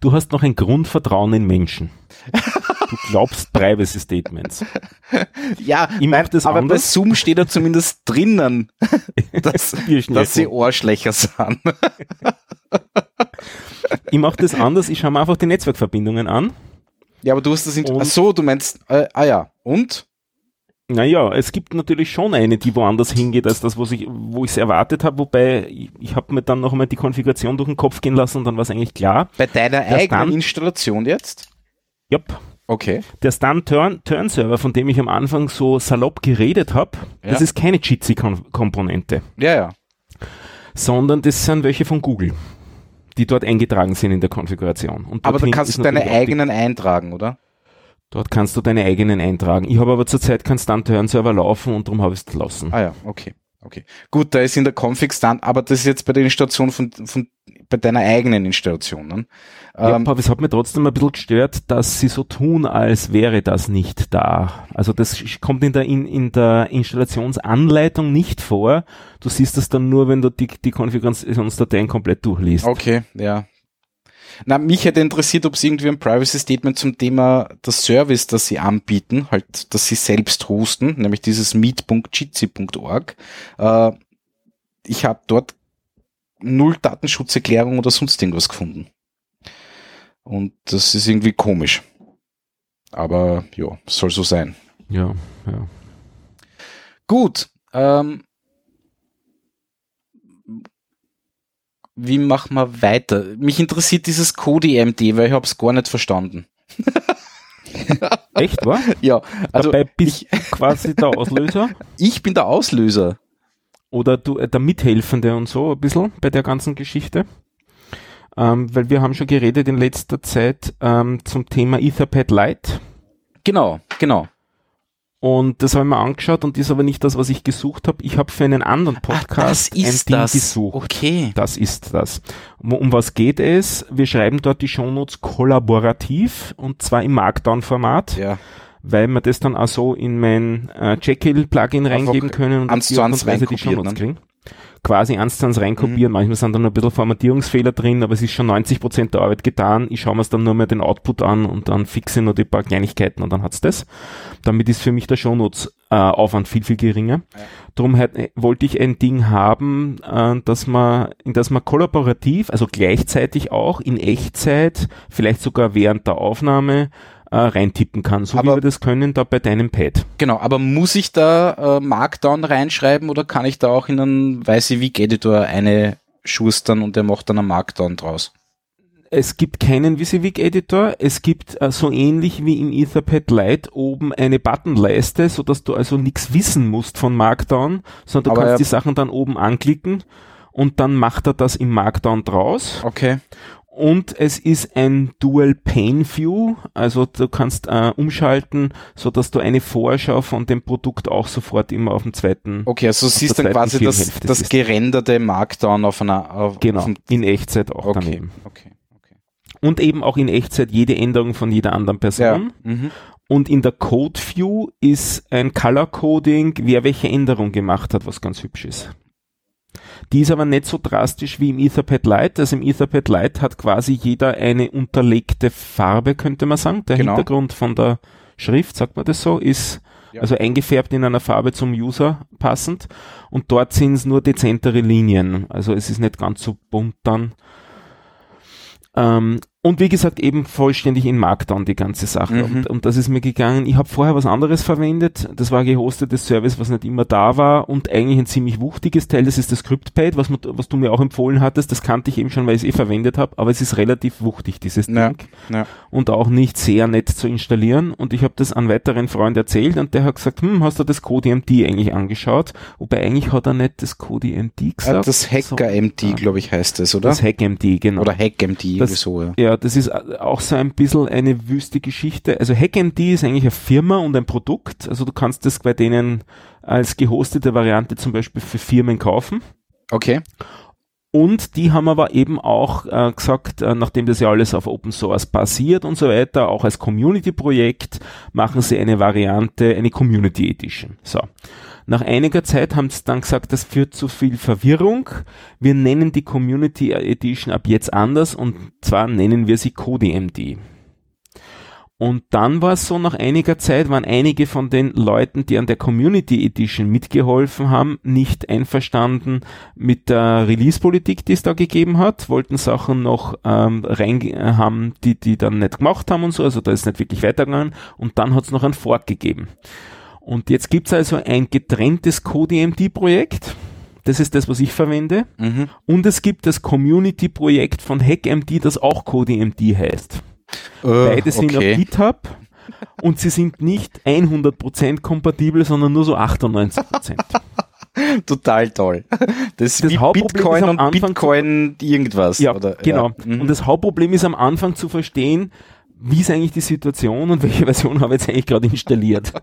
Du hast noch ein Grundvertrauen in Menschen. Du glaubst Privacy Statements. Ja, Ich mach das aber anders. bei Zoom steht da zumindest drinnen, dass, dass sie. Ohrschlächer sind. Ich mache das anders, ich schaue mir einfach die Netzwerkverbindungen an. Ja, aber du hast das in, ach so, du meinst, äh, ah ja, und? Naja, es gibt natürlich schon eine, die woanders hingeht, als das, was ich, wo ich es erwartet habe, wobei ich, ich habe mir dann noch einmal die Konfiguration durch den Kopf gehen lassen und dann war es eigentlich klar. Bei deiner eigenen Stand- Installation jetzt? Jupp. Okay. Der Stun-Turn-Server, von dem ich am Anfang so salopp geredet habe, Ja. das ist keine Jitsi-Komponente, Ja, ja. sondern das sind welche von Google, die dort eingetragen sind in der Konfiguration. Aber da kannst du deine eigenen eintragen, oder? Dort kannst du deine eigenen eintragen. Ich habe aber zurzeit keinen Stun-Turn-Server laufen und darum habe ich es gelassen. Ah ja, okay. Okay. Gut, da ist in der Config stand, aber das ist jetzt bei der Installation von, von bei deiner eigenen Installation. Ne? Ja, Ähm, aber es hat mir trotzdem ein bisschen gestört, dass sie so tun, als wäre das nicht da. Also das kommt in der, in, in der Installationsanleitung nicht vor. Du siehst das dann nur, wenn du die, die Konfigurationsdateien komplett durchliest. okay, ja. Na, mich hätte interessiert, ob es irgendwie ein Privacy Statement zum Thema das Service, das sie anbieten, halt, dass sie selbst hosten, nämlich dieses meet.jitsi.org. Äh, ich habe dort null Datenschutzerklärung oder sonst irgendwas gefunden. Und das ist irgendwie komisch. Aber ja, soll so sein. Ja, ja. Gut. Ähm, wie machen wir weiter? Mich interessiert dieses CodeMD, weil ich habe es gar nicht verstanden. Echt, wa? Ja, also Dabei bist du quasi der Auslöser ich bin der Auslöser. oder du äh, der Mithelfende und so ein bisschen bei der ganzen Geschichte. Ähm, weil wir haben schon geredet in letzter Zeit ähm, zum Thema Etherpad Lite. Genau, genau. Und das habe ich mir angeschaut und ist aber nicht das, was ich gesucht habe. Ich habe für einen anderen Podcast ein Ding gesucht. Okay. Das ist das. Um was geht es? Wir schreiben dort die Shownotes kollaborativ und zwar im Markdown-Format, Ja. weil wir das dann auch so in mein äh, Jekyll-Plugin reingeben können und eins zu eins die Shownotes ne? kriegen. Quasi eins zu eins reinkopieren. Manchmal sind da noch ein bisschen Formatierungsfehler drin, aber es ist schon 90% der Arbeit getan. Ich schaue mir dann nur mehr den Output an und dann fixe nur die paar Kleinigkeiten und dann hat's das. Damit ist für mich der Shownotes äh, Aufwand viel, viel geringer. Drum halt, äh, wollte ich ein Ding haben, äh, dass man, in das man kollaborativ, also gleichzeitig auch in Echtzeit, vielleicht sogar während der Aufnahme, äh, reintippen kann, so wie Aber- wir das können da bei deinem Pad. Genau, aber muss ich da äh, Markdown reinschreiben oder kann ich da auch in einen WYSIWYG Editor eine schustern und der macht dann einen Markdown draus? Es gibt keinen WYSIWYG-Editor. Es gibt äh, so ähnlich wie im Etherpad Lite oben eine Buttonleiste, so dass du also nichts wissen musst von Markdown, sondern du Aber kannst die Sachen dann oben anklicken und dann macht er das im Markdown draus. Okay. Und es ist ein Dual Pane View, also du kannst äh, umschalten, so dass du eine Vorschau von dem Produkt auch sofort immer auf dem zweiten, Okay, also Auf siehst dann quasi das, das gerenderte Markdown auf einer auf, genau, auf in Echtzeit auch okay, daneben. okay, okay. Und eben auch in Echtzeit jede Änderung von jeder anderen Person. Ja. Mhm. Und in der Code View ist ein Color Coding, wer welche Änderung gemacht hat, was ganz hübsch ist. Die ist aber nicht so drastisch wie im Etherpad Lite. Also im Etherpad Lite hat quasi jeder eine unterlegte Farbe, könnte man sagen. Der Genau. Hintergrund von der Schrift, sagt man das so, ist Ja. also eingefärbt in einer Farbe zum User passend. Und dort sind es nur dezentere Linien. Also es ist nicht ganz so bunt dann. Ähm, und wie gesagt, eben vollständig in Markdown die ganze Sache. Mhm. Und, und das ist mir gegangen. Ich habe vorher was anderes verwendet. Das war ein gehostetes Service, was nicht immer da war und eigentlich ein ziemlich wuchtiges Teil. Das ist das ScriptPad, was, was du mir auch empfohlen hattest. Das kannte ich eben schon, weil ich es eh verwendet habe. Aber es ist relativ wuchtig, dieses Ja, Ding. ja. Und auch nicht sehr nett zu installieren. Und ich habe das an weiteren Freund erzählt und der hat gesagt, hm, hast du das CodeMD eigentlich angeschaut? Wobei eigentlich hat er nicht das CodeMD Äh, gesagt. Das HackerMD, So, glaube ich, heißt es, oder? das HackMD, genau. Oder HackMD, Das- so, ja. Ja, das ist auch so ein bisschen eine wüste Geschichte. Also HackMD ist eigentlich eine Firma und ein Produkt. Also du kannst das bei denen als gehostete Variante zum Beispiel für Firmen kaufen. Okay. Und die haben aber eben auch äh, gesagt, äh, nachdem das ja alles auf Open Source basiert und so weiter, auch als Community-Projekt, machen sie eine Variante, eine Community Edition. So. Nach einiger Zeit haben sie dann gesagt, das führt zu viel Verwirrung. Wir nennen die Community Edition ab jetzt anders und zwar nennen wir sie CodeMD. Und dann war es so, nach einiger Zeit waren einige von den Leuten, die an der Community Edition mitgeholfen haben, nicht einverstanden mit der Release-Politik, die es da gegeben hat, wollten Sachen noch ähm, rein äh, haben, die die dann nicht gemacht haben und so, also da ist nicht wirklich weitergegangen und dann hat es noch einen Fork gegeben. Und jetzt gibt's also ein getrenntes CodeMD-Projekt. Das ist das, was ich verwende. Mhm. Und es gibt das Community-Projekt von HackMD, das auch CodeMD heißt. Beide sind auf okay. GitHub und sie sind nicht 100% kompatibel, sondern nur so 98%. Total toll. Das ist Das Hauptproblem Bitcoin ist am und Anfang Bitcoin irgendwas. Ja, oder? genau. Ja. Mhm. Und das Hauptproblem ist am Anfang zu verstehen, wie ist eigentlich die Situation und welche Version habe ich jetzt eigentlich gerade installiert.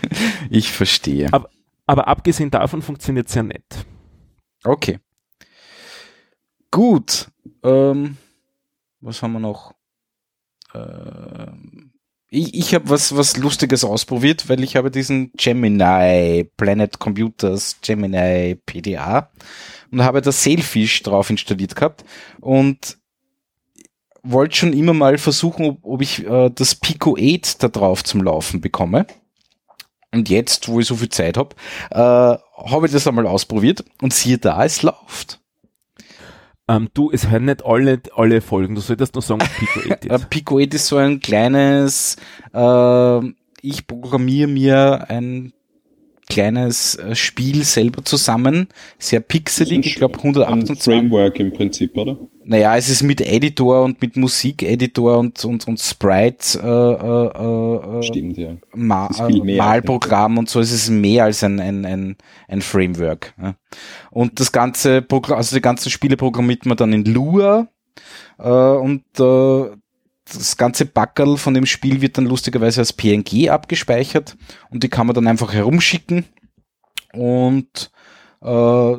Ich verstehe. Aber- Aber abgesehen davon funktioniert sehr nett. Okay. Gut. Ähm, was haben wir noch? Ähm, ich ich habe was, was Lustiges ausprobiert, weil ich habe diesen Gemini Planet Computers Gemini PDA und habe das Sailfish drauf installiert gehabt und wollte schon immer mal versuchen, ob, ob ich äh, das Pico 8 da drauf zum Laufen bekomme. Und jetzt, wo ich so viel Zeit habe, äh, habe ich das einmal ausprobiert und siehe da, es läuft. Ähm, du, es hören nicht alle, alle Folgen. Du solltest nur sagen, Pico 8 Äh, ist. Pico 8 ist so ein kleines, äh, ich programmiere mir ein kleines äh, Spiel selber zusammen, sehr pixelig, ich glaube Ein 128. Framework im Prinzip, oder? Naja, es ist mit Editor und mit Musikeditor und, und, und Sprite äh, äh, äh, Stimmt, ja. Ma äh, Malprogramm und so, es ist mehr als ein, ein, ein, ein Framework. Ja. Und das ganze Programm, also die ganzen Spiele programmiert man dann in Lua äh, und äh, das ganze Backerl von dem Spiel wird dann lustigerweise als PNG abgespeichert und die kann man dann einfach herumschicken und äh,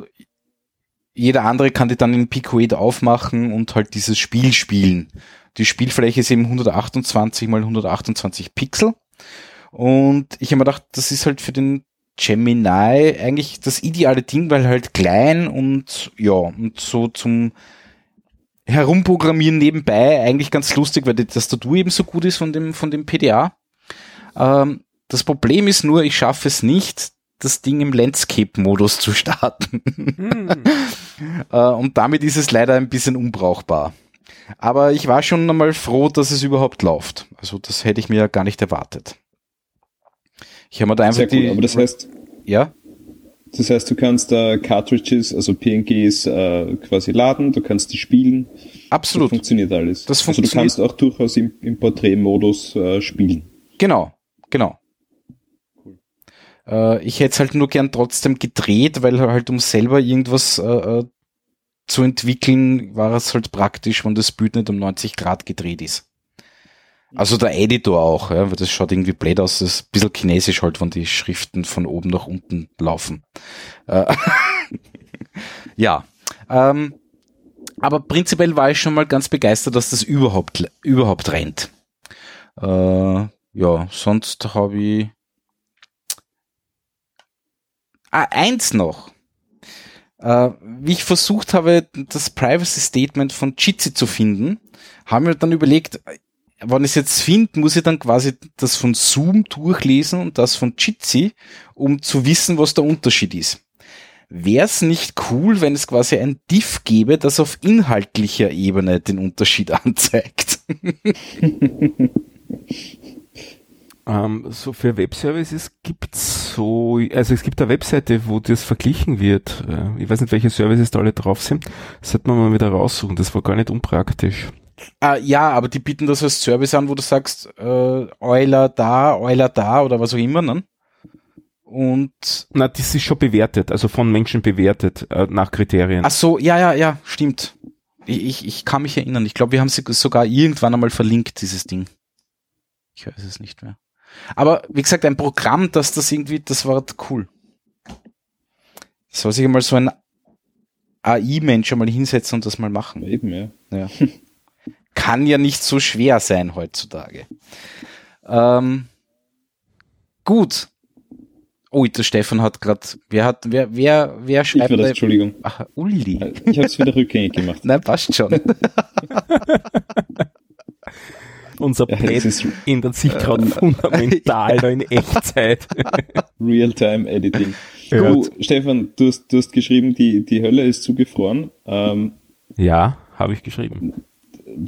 jeder andere kann die dann in Pico 8 aufmachen und halt dieses Spiel spielen. Die Spielfläche ist eben 128 mal 128 Pixel. Und ich habe mir gedacht, das ist halt für den Gemini eigentlich das ideale Ding, weil halt klein und ja, und so zum Herumprogrammieren nebenbei eigentlich ganz lustig, weil die Tastatur eben so gut ist von dem, von dem PDA. Ähm, das Problem ist nur, ich schaffe es nicht, das Ding im Landscape-Modus zu starten. Hm. Äh, und damit ist es leider ein bisschen unbrauchbar. Aber ich war schon einmal froh, dass es überhaupt läuft. Also das hätte ich mir ja gar nicht erwartet. Ich habe mir da einfach Sehr cool, die, aber das heißt, ja, das heißt, du kannst da Cartridges, also PNGs äh, quasi laden, du kannst die spielen. Das absolut. funktioniert alles. Das also du funktioniert. kannst auch durchaus im, im Porträtmodus äh, spielen. Genau, genau. Äh, ich hätte es halt nur gern trotzdem gedreht, weil halt um selber irgendwas äh, äh, zu entwickeln, war es halt praktisch, wenn das Bild nicht um 90 Grad gedreht ist. Also der Editor auch, ja, weil das schaut irgendwie blöd aus, das ist ein bisschen chinesisch halt, wenn die Schriften von oben nach unten laufen. Äh, ja, ähm, aber prinzipiell war ich schon mal ganz begeistert, dass das überhaupt, überhaupt rennt. Äh, ja, sonst habe ich ah, eins noch. Äh, wie ich versucht habe, das Privacy Statement von Jitsi zu finden, haben wir dann überlegt, wenn ich es jetzt finde, muss ich dann quasi das von Zoom durchlesen und das von Jitsi, um zu wissen, was der Unterschied ist. Wäre es nicht cool, wenn es quasi ein Diff gäbe, das auf inhaltlicher Ebene den Unterschied anzeigt? Ähm, so für Webservices gibt's so, also es gibt eine Webseite, wo das verglichen wird. Äh, Ich weiß nicht, welche Services da alle drauf sind. Das sollte man mal wieder raussuchen. Das war gar nicht unpraktisch. Ah, ja, aber die bieten das als Service an, wo du sagst, äh, Euler da, Euler da oder was auch immer, ne? Und Na, das ist schon bewertet, also von Menschen bewertet äh, nach Kriterien. ach so, ja, ja, ja, stimmt. Ich, ich, ich kann mich erinnern. Ich glaube, wir haben sie sogar irgendwann einmal verlinkt, dieses Ding. Ich weiß es nicht mehr. Aber wie gesagt, ein Programm, das das irgendwie, das war cool. Soll sich einmal so ein AI-Mensch einmal hinsetzen und das mal machen. Eben, ja. Ja. Kann ja nicht so schwer sein heutzutage. Ähm, gut. Oh, der Stefan hat gerade, wer hat, wer, wer, wer Ich schreibt war das, da- Entschuldigung. Ach, Uli. Äh, Ich habe es wieder rückgängig gemacht. Nein, passt schon. Unser Ja, Pad ändert sich gerade fundamental da in Echtzeit. Real-Time-Editing. Du, Stefan, du hast, du hast geschrieben, die, die Hölle ist zugefroren. Ähm, ja, habe ich geschrieben.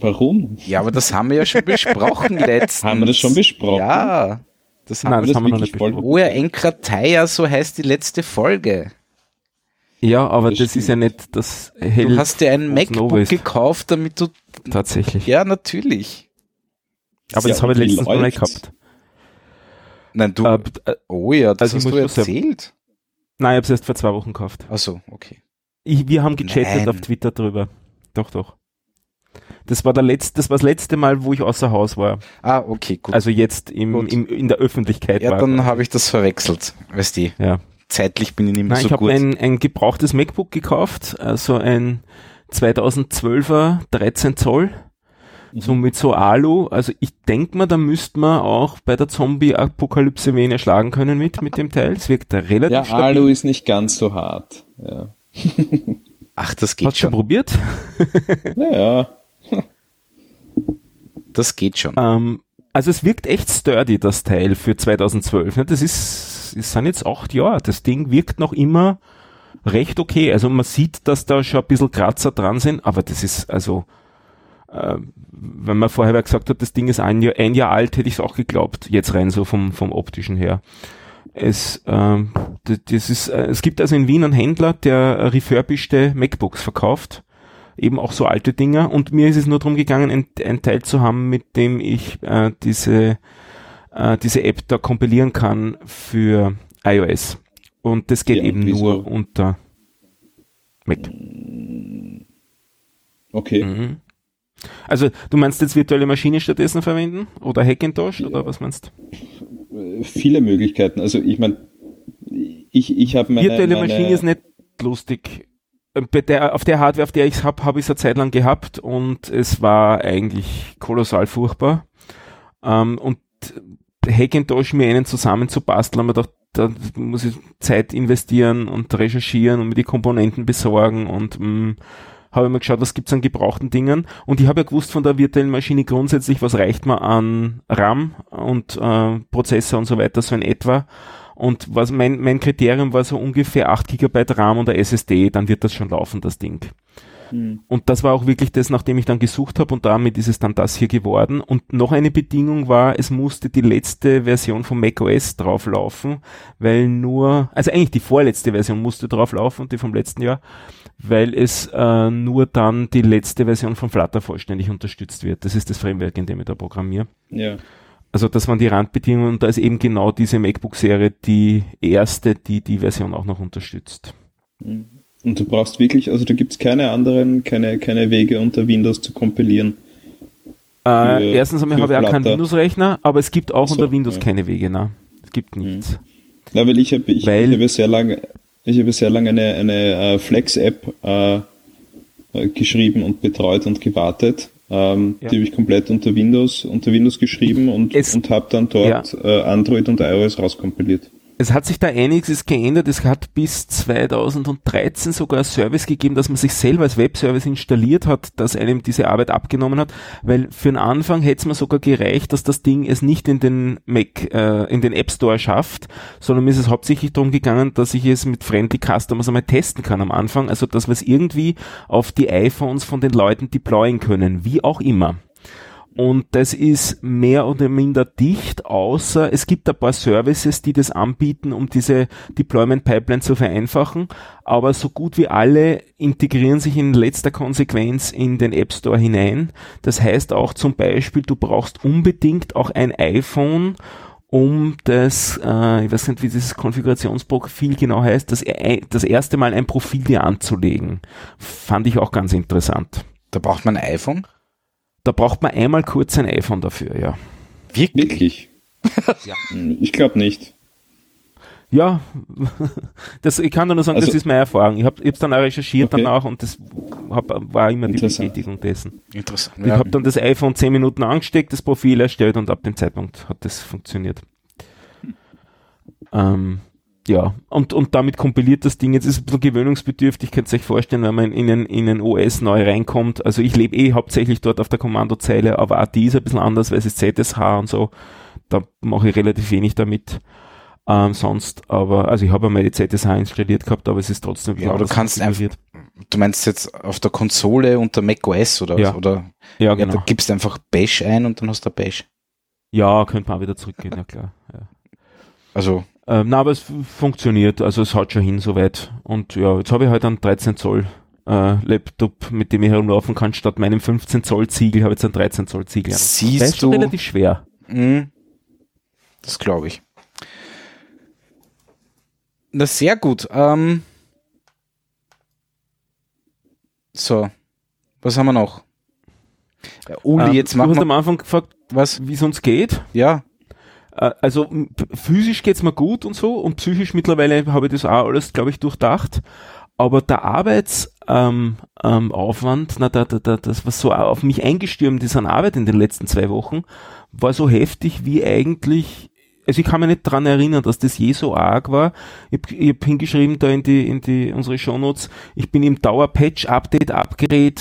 Warum? Ja, aber das haben wir ja schon besprochen letztens. Haben wir das schon besprochen? Ja. Das Nein, haben das das haben wir noch nicht besprochen. Oja Enkrataya, so heißt die letzte Folge. Ja, aber Das das, ist ja nicht das Du Hell hast dir ein was MacBook gekauft, damit du, tatsächlich. ja, natürlich. aber Ja, das habe ich letztens noch nicht gehabt. Nein, du, Äh, äh, oh ja, das also hast du erzählt. nein, ich habe es erst vor zwei Wochen gekauft. Ach so, okay. Ich, wir haben gechattet Nein. auf Twitter drüber. Doch, doch. Das war der letzte, das war das letzte Mal, wo ich außer Haus war. Ah, okay, gut. Also jetzt im, Gut. im, in der Öffentlichkeit ja, war. dann habe ich das verwechselt. Weißt du, Ja. zeitlich bin ich nicht mehr Nein, so ich habe gut. ein, ein gebrauchtes MacBook gekauft, also ein 2012er 13 Zoll, Mhm. so mit so Alu. Also ich denke mal, da müsste man auch bei der Zombie-Apokalypse wen erschlagen können mit, mit dem Teil. Es wirkt relativ Ja, stabil. Alu ist nicht ganz so hart. Ja. Ach, das geht Hast du schon schon. probiert? Naja, Das geht schon. Ähm, also es wirkt echt sturdy, das Teil für 2012. ne? Das ist, es sind jetzt acht Jahre. Das Ding wirkt noch immer recht okay. Also man sieht, dass da schon ein bisschen Kratzer dran sind, aber das ist also, äh, wenn man vorher gesagt hat, das Ding ist ein Jahr, ein Jahr alt, hätte ich es auch geglaubt. Jetzt rein so vom, vom optischen her. Es, ähm, das ist, äh, es gibt also in Wien einen Händler, der refurbischte MacBooks verkauft eben auch so alte Dinger und mir ist es nur darum gegangen, ein, ein Teil zu haben, mit dem ich äh, diese, äh, diese App da kompilieren kann für iOS. Und das geht Ja, eben nur unter Mac. okay. Mhm. Also du meinst jetzt virtuelle Maschine stattdessen verwenden oder Hackintosh oder was meinst Viele Möglichkeiten. Also ich meine, ich, ich habe meine, Virtuelle meine Maschine ist nicht lustig. Äh, Bei der, auf der Hardware, auf der ich es habe, habe ich es eine Zeit lang gehabt und es war eigentlich kolossal furchtbar. Ähm, und Hackintosh mir einen zusammenzubasteln, haben wir gedacht, da muss ich Zeit investieren und recherchieren und mir die Komponenten besorgen und mh, habe ich mal geschaut, was gibt's an gebrauchten Dingen und ich habe ja gewusst von der virtuellen Maschine grundsätzlich, was reicht mir an RAM und äh, Prozessor und so weiter, so in etwa. Und was mein, mein Kriterium war so ungefähr 8 GB RAM und eine SSD, dann wird das schon laufen, das Ding. Hm. Und das war auch wirklich das, nachdem ich dann gesucht habe und damit ist es dann das hier geworden. Und noch eine Bedingung war, es musste die letzte Version von macOS drauflaufen, weil nur, also eigentlich die vorletzte Version musste drauflaufen, die vom letzten Jahr, weil es äh, nur dann die letzte Version von Flutter vollständig unterstützt wird. Das ist das Framework, in dem ich da programmiere. Ja. Also das waren die Randbedingungen und da ist eben genau diese MacBook-Serie die erste, die die Version auch noch unterstützt. Und du brauchst wirklich, also da gibt's keine anderen, keine, keine Wege unter Windows zu kompilieren. Äh, Für- erstens einmal habe ich auch keinen. Windows-Rechner, aber es gibt auch so, unter Windows ja. keine Wege, ne? Es gibt nichts. Na, weil ich habe ich, Weil- ich habe sehr lange, ich habe sehr lange eine, eine äh, Flex-App äh, äh, geschrieben und betreut und gewartet. Ähm, Ja. Die habe ich komplett unter Windows, unter Windows geschrieben und, Es- und habe dann dort äh, Android und iOS rauskompiliert. Es hat sich da einiges geändert. Es hat bis 2013 sogar Service gegeben, dass man sich selber als Webservice installiert hat, das einem diese Arbeit abgenommen hat, weil für den Anfang hätte es mir sogar gereicht, dass das Ding es nicht in den Mac, äh, in den App Store schafft, sondern mir ist es hauptsächlich darum gegangen, dass ich es mit Friendly Customers einmal testen kann am Anfang, also dass wir es irgendwie auf die iPhones von den Leuten deployen können, wie auch immer. Und das ist mehr oder minder dicht, außer es gibt ein paar Services, die das anbieten, um diese Deployment Pipeline zu vereinfachen. Aber so gut wie alle integrieren sich in letzter Konsequenz in den App Store hinein. Das heißt auch zum Beispiel, du brauchst unbedingt auch ein iPhone, um das, äh, ich weiß nicht, wie dieses Konfigurationsprofil genau heißt, das, e- das erste Mal ein Profil dir anzulegen. Fand ich auch ganz interessant. Da braucht man ein iPhone. Da braucht man einmal kurz ein iPhone dafür, ja. Wirklich? Wirklich? Ja. Hm, Ich glaube nicht. Ja, das, ich kann nur sagen, das Also- ist meine Erfahrung. Ich habe es dann auch recherchiert Okay. danach und das hab, war immer die. Bestätigung dessen. Interessant. Ich habe dann das iPhone 10 Minuten angesteckt, das Profil erstellt und ab dem Zeitpunkt hat das funktioniert. Ähm, ja, und, und damit kompiliert das Ding. Jetzt ist es ein bisschen gewöhnungsbedürftig, könnt ihr euch vorstellen, wenn man in einen, in einen OS neu reinkommt. Also ich lebe eh hauptsächlich dort auf der Kommandozeile, aber auch die ist ein bisschen anders, weil es ist ZSH und so. Da mache ich relativ wenig damit. Ähm, sonst, aber, also ich habe einmal die ZSH installiert gehabt, aber es ist trotzdem Ja, aber du kannst konfiguriert. Du meinst jetzt auf der Konsole unter macOS oder Ja. Oder Ja, ja, genau. da gibst einfach Bash ein und dann hast du Bash. Ja, könnte man auch wieder zurückgehen, ja klar. Ja. Also, Ähm, na, aber es funktioniert, also es haut schon hin soweit. Und ja, jetzt habe ich halt einen 13 Zoll äh, Laptop, mit dem ich herumlaufen kann, statt meinem 15 Zoll Ziegel habe ich jetzt einen 13 Zoll Ziegel. Ist siehst schon du, relativ schwer. mh, das glaube ich. Na, sehr gut. Ähm, so, was haben wir noch? Äh, Uli, Ähm, jetzt du machen hast wir am Anfang gefragt, was? wie es uns geht. Ja, Also m- p- physisch geht's mir gut und so und psychisch mittlerweile habe ich das auch alles, glaube ich, durchdacht. Aber der Arbeitsaufwand, ähm, ähm, na, da, da, da, das, was so auf mich eingestürmt ist an Arbeit in den letzten zwei Wochen, war so heftig wie eigentlich, also ich kann mich nicht dran erinnern, dass das je so arg war. Ich habe ich hab hingeschrieben da in die, in die, unsere Shownotes, ich bin im Dauer-Patch, Update, Upgrade,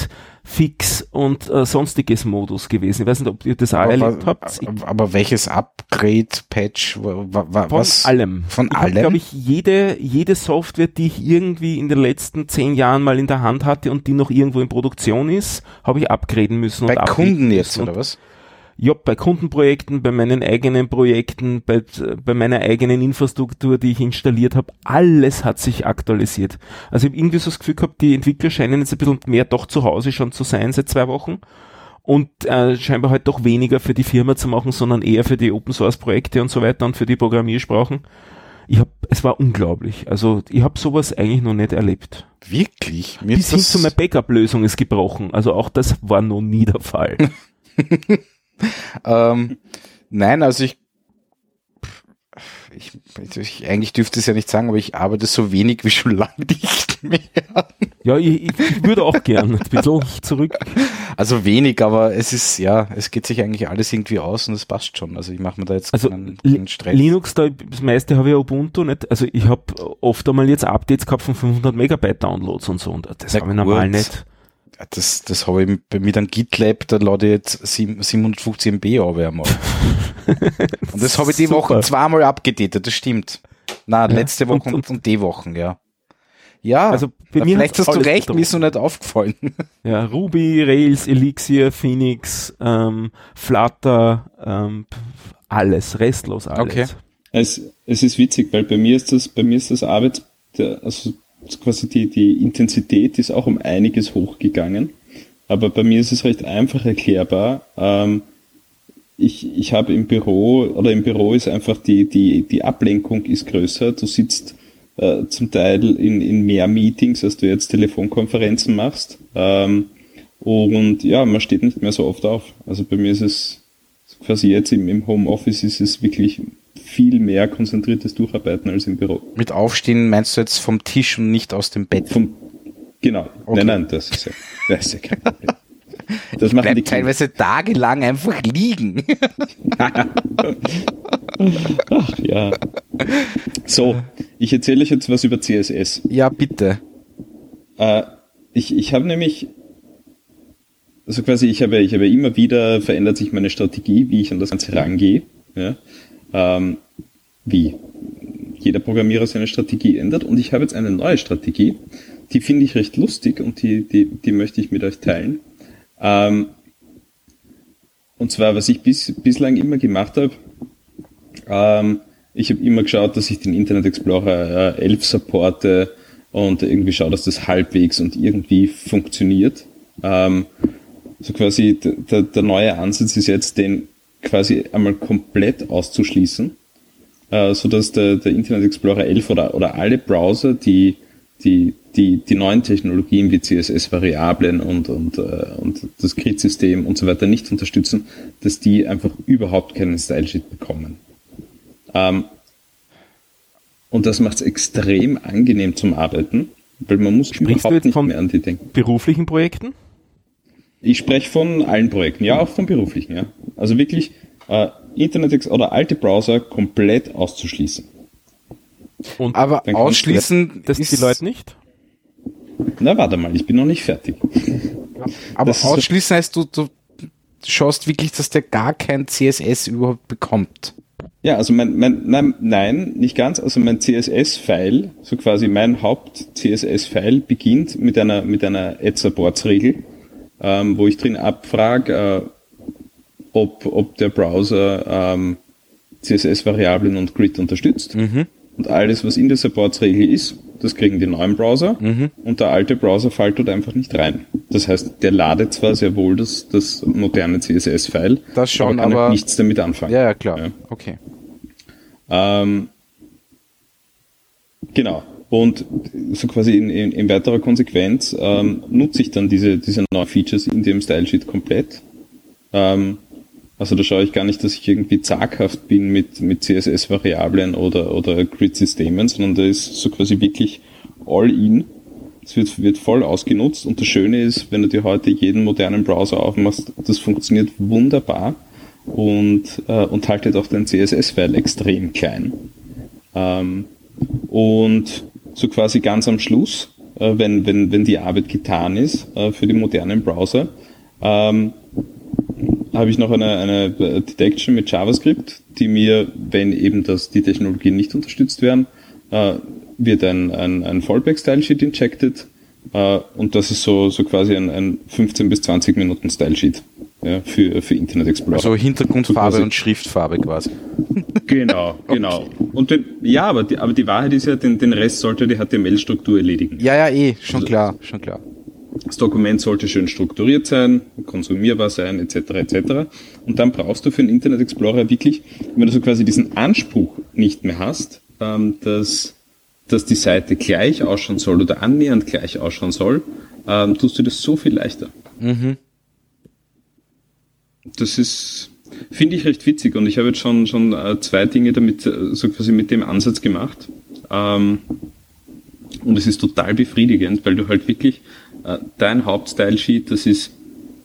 Fix und äh, sonstiges Modus gewesen. Ich weiß nicht, ob ihr das auch erlebt habt. Ich aber, aber welches Upgrade, Patch, wa, wa, wa, von was? allem. Von ich allem? glaube ich, jede, jede Software, die ich irgendwie in den letzten zehn Jahren mal in der Hand hatte und die noch irgendwo in Produktion ist, habe ich upgraden müssen. Bei Kunden jetzt, oder was? Ja, bei Kundenprojekten, bei meinen eigenen Projekten, bei, bei meiner eigenen Infrastruktur, die ich installiert habe, alles hat sich aktualisiert. Also ich habe irgendwie so das Gefühl gehabt, die Entwickler scheinen jetzt ein bisschen mehr doch zu Hause schon zu sein seit zwei Wochen und äh, scheinbar halt doch weniger für die Firma zu machen, sondern eher für die Open Source Projekte und so weiter und für die Programmiersprachen. Ich habe, es war unglaublich. Also ich habe sowas eigentlich noch nicht erlebt. Wirklich? Mir Bis hin zu meiner Backup-Lösung ist gebrochen. Also auch das war noch nie der Fall. Ähm, nein, also ich, ich, ich, eigentlich dürfte es ja nicht sagen, aber ich arbeite so wenig wie schon lange nicht mehr. Ja, ich, ich, würde auch gern ein bisschen zurück. Also wenig, aber es ist, ja, es geht sich eigentlich alles irgendwie aus und es passt schon. Also ich mache mir da jetzt Also keinen, keinen Stress. Linux, da, das meiste habe ich Ubuntu nicht. Also ich habe oft einmal jetzt Updates gehabt von 500 Megabyte Downloads und so. Und das habe ich normal gut. nicht. Das, das habe ich bei mir dann GitLab, da lade ich jetzt sieben- 750 MB auf einmal. Und das habe ich die Super. Woche zweimal abgedatet, das stimmt. Na, Ja, letzte Woche und- und, und, die Wochen, ja. Ja, Also bei mir vielleicht hast du recht, mir ist noch nicht aufgefallen. Ja, Ruby, Rails, Elixir, Phoenix, ähm, Flutter, ähm, alles, restlos alles. Okay. Es, es ist witzig, weil bei mir ist das, bei mir ist das Arbeit, der, also quasi die, die Intensität ist auch um einiges hochgegangen. Aber bei mir ist es recht einfach erklärbar. Ähm, ich, ich habe im Büro oder im Büro ist einfach die, die, die Ablenkung ist größer. Du sitzt äh, zum Teil in, in mehr Meetings, als du jetzt Telefonkonferenzen machst. Ähm, und ja, man steht nicht mehr so oft auf. Also bei mir ist es quasi jetzt im, im Homeoffice ist es wirklich viel mehr konzentriertes Durcharbeiten als im Büro. Mit Aufstehen meinst du jetzt vom Tisch und nicht aus dem Bett? Vom, genau. Okay. Nein, nein, das ist ja, das ist ja kein Problem. Das machen die teilweise tagelang einfach liegen. Ach ja. So, ich erzähle euch jetzt was über CSS. ja, bitte. Äh, ich ich habe nämlich, also quasi, ich habe, ich habe immer wieder verändert sich meine Strategie, wie ich an das Ganze rangehe. Ja? Ähm, wie jeder Programmierer seine Strategie ändert. Und ich habe jetzt eine neue Strategie, die finde ich recht lustig und die, die, die möchte ich mit euch teilen. Ähm, und zwar, was ich bis, bislang immer gemacht habe, ähm, ich habe immer geschaut, dass ich den Internet Explorer äh, 11 supporte und irgendwie schaue, dass das halbwegs und irgendwie funktioniert. Ähm, so quasi der, der neue Ansatz ist jetzt, den quasi einmal komplett auszuschließen, äh, so dass der, der Internet Explorer 11 oder, oder alle Browser, die die, die, die neuen Technologien wie CSS-Variablen und, und, äh, und das Grid-System und so weiter nicht unterstützen, dass die einfach überhaupt keinen Style-Sheet bekommen. Ähm, und das macht es extrem angenehm zum Arbeiten, weil man muss Sprichst überhaupt nicht mehr an die denken. Beruflichen Projekten? Ich spreche von allen Projekten, ja, auch von beruflichen, ja. Also wirklich äh, Internet oder alte Browser komplett auszuschließen. Und Aber ausschließen das ist, die Leute nicht? Na, warte mal, ich bin noch nicht fertig. aber das ausschließen heißt du, du schaust wirklich, dass der gar kein CSS überhaupt bekommt. Ja, also mein, mein nein, nein, nicht ganz. Also mein CSS-File, so quasi mein Haupt-CSS-File beginnt mit einer mit einer Add-Supports-Regel, ähm, wo ich drin abfrage, äh, ob, ob der Browser ähm, CSS-Variablen und Grid unterstützt. Mhm. Und alles, was in der Supports-Regel ist, das kriegen die neuen Browser Mhm. und der alte Browser fällt dort einfach nicht rein. Das heißt, der ladet zwar sehr wohl das, das moderne CSS-File, Das schon, aber kann aber- halt nichts damit anfangen. Ja, ja, klar. Ja. Okay. Ähm, genau. Und so quasi in, in, in weiterer Konsequenz ähm, nutze ich dann diese, diese neuen Features in dem Stylesheet komplett. Ähm, also da schaue ich gar nicht, dass ich irgendwie zaghaft bin mit, mit CSS-Variablen oder, oder Grid-Systemen, sondern da ist so quasi wirklich all in. Es wird, wird voll ausgenutzt und das Schöne ist, wenn du dir heute jeden modernen Browser aufmachst, das funktioniert wunderbar und, äh, und haltet auch dein CSS-File extrem klein. Ähm, und so quasi ganz am Schluss, äh, wenn, wenn, wenn die Arbeit getan ist äh, für die modernen Browser, ähm, habe ich noch eine, eine Detection mit JavaScript, die mir, wenn eben das, die Technologien nicht unterstützt werden, äh, wird ein, ein, ein Fallback-Style-Sheet injected äh, und das ist so, so quasi ein, ein 15 bis 20 Minuten Style-Sheet ja, für, für Internet Explorer. Also Hintergrundfarbe und Schriftfarbe quasi. Genau, genau. Und den, ja, aber die, aber die Wahrheit ist ja, den, den Rest sollte die HTML-Struktur erledigen. Ja, ja, eh, schon klar, schon klar. Das Dokument sollte schön strukturiert sein, konsumierbar sein, etc. etc. Und dann brauchst du für den Internet Explorer wirklich, wenn du so quasi diesen Anspruch nicht mehr hast, ähm, dass, dass die Seite gleich ausschauen soll oder annähernd gleich ausschauen soll, ähm, tust du das so viel leichter. Das ist, finde ich recht witzig und ich habe jetzt schon, schon äh, zwei Dinge damit, äh, so quasi mit dem Ansatz gemacht. Ähm, und es ist total befriedigend, weil du halt wirklich dein Hauptstyle-Sheet, das ist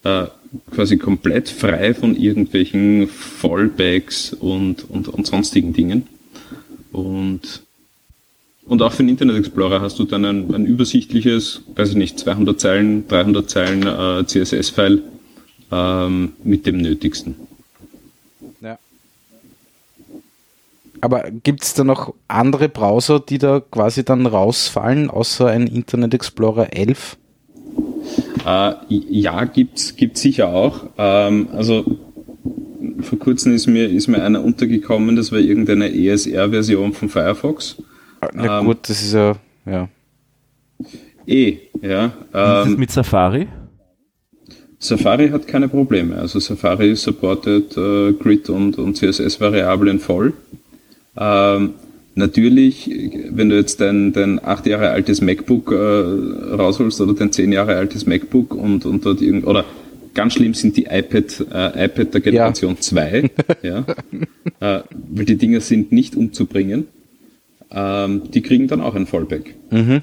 äh, quasi komplett frei von irgendwelchen Fallbacks und, und, und sonstigen Dingen. Und, und auch für den Internet Explorer hast du dann ein, ein übersichtliches, weiß ich nicht, 200 Zeilen, 300 Zeilen äh, CSS-File ähm, mit dem Nötigsten. Ja. Aber gibt es da noch andere Browser, die da quasi dann rausfallen, außer ein Internet Explorer 11? Äh, ja, gibt's gibt's sicher auch. Ähm, also vor kurzem ist mir ist mir einer untergekommen, das war irgendeine ESR-Version von Firefox. Na Ähm, gut, das ist ja, ja. Eh, ja. Ist das Ähm, mit Safari? Safari hat keine Probleme. Also Safari supportet äh, Grid und, und CSS-Variablen voll. Ähm, natürlich, wenn du jetzt dein, dein acht Jahre altes MacBook äh, rausholst oder dein zehn Jahre altes MacBook und, und dort irgend oder ganz schlimm sind die iPad, äh, iPad der Generation 2, ja, äh, weil die Dinger sind nicht umzubringen. Ähm, die kriegen dann auch ein Fallback. Mhm.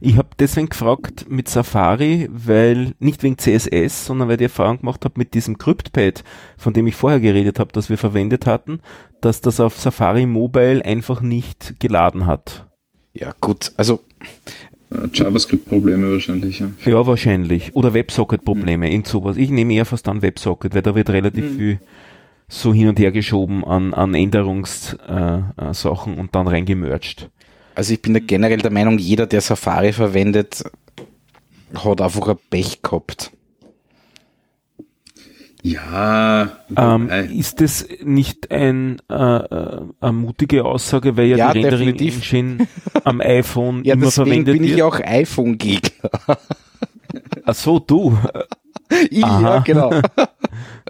Ich habe deswegen gefragt mit Safari, weil nicht wegen CSS, sondern weil ich die Erfahrung gemacht habe mit diesem CryptPad, von dem ich vorher geredet habe, das wir verwendet hatten, dass das auf Safari Mobile einfach nicht geladen hat. Ja, gut, also Äh, JavaScript-Probleme wahrscheinlich, ja. Ja, wahrscheinlich. Oder WebSocket-Probleme, irgend sowas. Ich nehme eher fast an WebSocket, weil da wird relativ viel so hin und her geschoben an, an Änderungssachen äh, Sachen und dann reingemerged. Also ich bin da generell der Meinung, jeder, der Safari verwendet, hat einfach ein Pech gehabt. Ja, Ähm, ist das nicht ein, äh, äh, eine mutige Aussage, weil ja, Ja, die Rendering definitiv. Engine am iPhone Ja, immer verwendet bin ich wird? auch iPhone-Gegner. Ach so, du. Ich, Aha. ja, genau.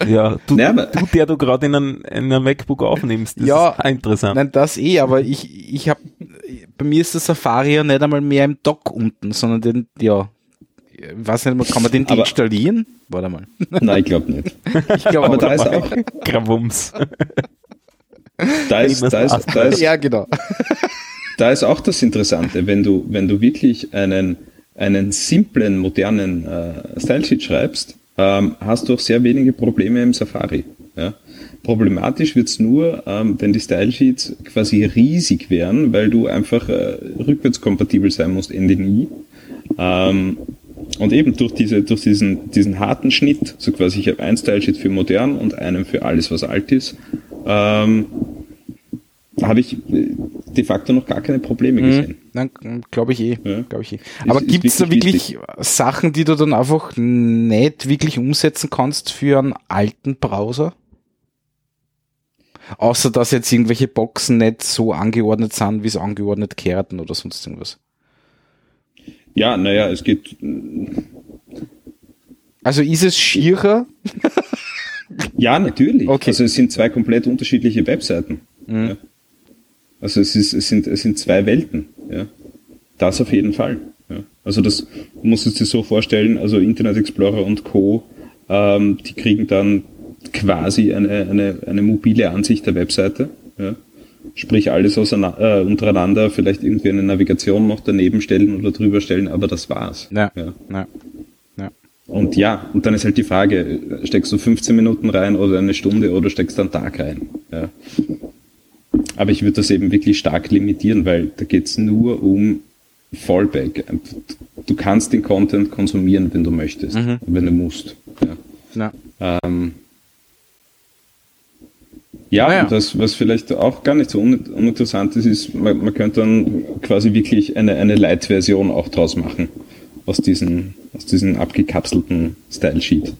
Ja, du, aber- du der du gerade in einem, in einem MacBook aufnimmst. Das Ja, ist interessant. Nein, das eh, aber ich, ich habe, bei mir ist der Safari ja nicht einmal mehr im Dock unten, sondern den, ja, nicht, kann man den Aber- deinstallieren? Warte mal. Nein, ich glaube nicht. Ich glaube Aber auch. da ist auch, Gravums. da ist, da ist, da ist, ja, genau. da ist auch das Interessante, wenn du, wenn du wirklich einen, einen simplen, modernen äh, Stylesheet schreibst, ähm, hast du auch sehr wenige Probleme im Safari. Ja? Problematisch wird's nur, ähm, wenn die Stylesheets quasi riesig wären, weil du einfach äh, rückwärtskompatibel sein musst, Ende nie. Ähm, und eben durch, diese, durch diesen, diesen harten Schnitt, so quasi ich habe ein Stylesheet für modern und einen für alles, was alt ist, ähm, habe ich äh, de facto noch gar keine Probleme gesehen. Nein, glaube ich eh. Ja. Glaub ich eh. Aber gibt es da wirklich wirklich Sachen, die du dann einfach nicht wirklich umsetzen kannst für einen alten Browser? Außer dass jetzt irgendwelche Boxen nicht so angeordnet sind, wie es angeordnet kehrten oder sonst irgendwas. Ja, naja, es geht. Also ist es schierer? ja, natürlich. Okay. Also es sind zwei komplett unterschiedliche Webseiten. Mhm. Ja. Also es, ist, es, sind, es sind zwei Welten. Ja. Das auf jeden Fall. Ja. Also das muss es dir so vorstellen, also Internet Explorer und Co., ähm, die kriegen dann quasi eine, eine, eine mobile Ansicht der Webseite. Ja. Sprich alles auseinander, äh, untereinander, vielleicht irgendwie eine Navigation noch daneben stellen oder drüber stellen, aber das war's. Ja. Ja. ja. ja. Und ja, und dann ist halt die Frage, steckst du 15 Minuten rein oder eine Stunde oder steckst du einen Tag rein? Ja. Aber ich würde das eben wirklich stark limitieren, weil da geht's nur um Fallback. Du kannst den Content konsumieren, wenn du möchtest, Mhm. wenn du musst. Ja. ja. Ähm, ja, Ah ja. und das, was vielleicht auch gar nicht so un uninteressant ist, ist, man, man könnte dann quasi wirklich eine, eine Light-Version auch draus machen aus diesen, aus diesen abgekapselten Style-Sheet.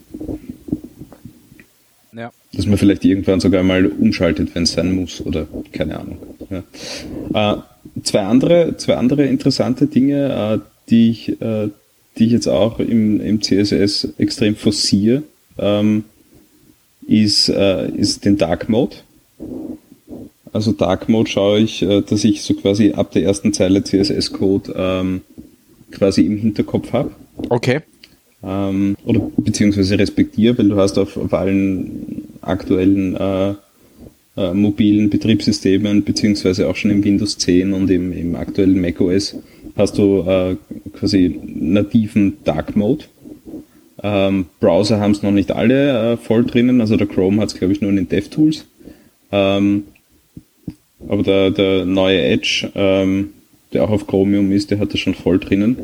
ja. Dass man vielleicht irgendwann sogar mal umschaltet, wenn es sein muss oder keine Ahnung. Ja. Äh, zwei, andere, zwei andere interessante Dinge, äh, die, ich, äh, die ich jetzt auch im, im CSS extrem forciere, ähm, ist, äh, ist den Dark Mode. Also Dark Mode schaue ich, äh, dass ich so quasi ab der ersten Zeile CSS-Code ähm, quasi im Hinterkopf habe Okay. ähm, oder beziehungsweise respektiere, weil du hast auf, auf allen aktuellen äh, äh, mobilen Betriebssystemen beziehungsweise auch schon im Windows 10 und im, im aktuellen macOS hast du äh, quasi nativen Dark Mode. Ähm, Browser haben es noch nicht alle äh, voll drinnen, also der Chrome hat es glaube ich nur in den DevTools. Ähm, aber der, der neue Edge, ähm, der auch auf Chromium ist, der hat das schon voll drinnen.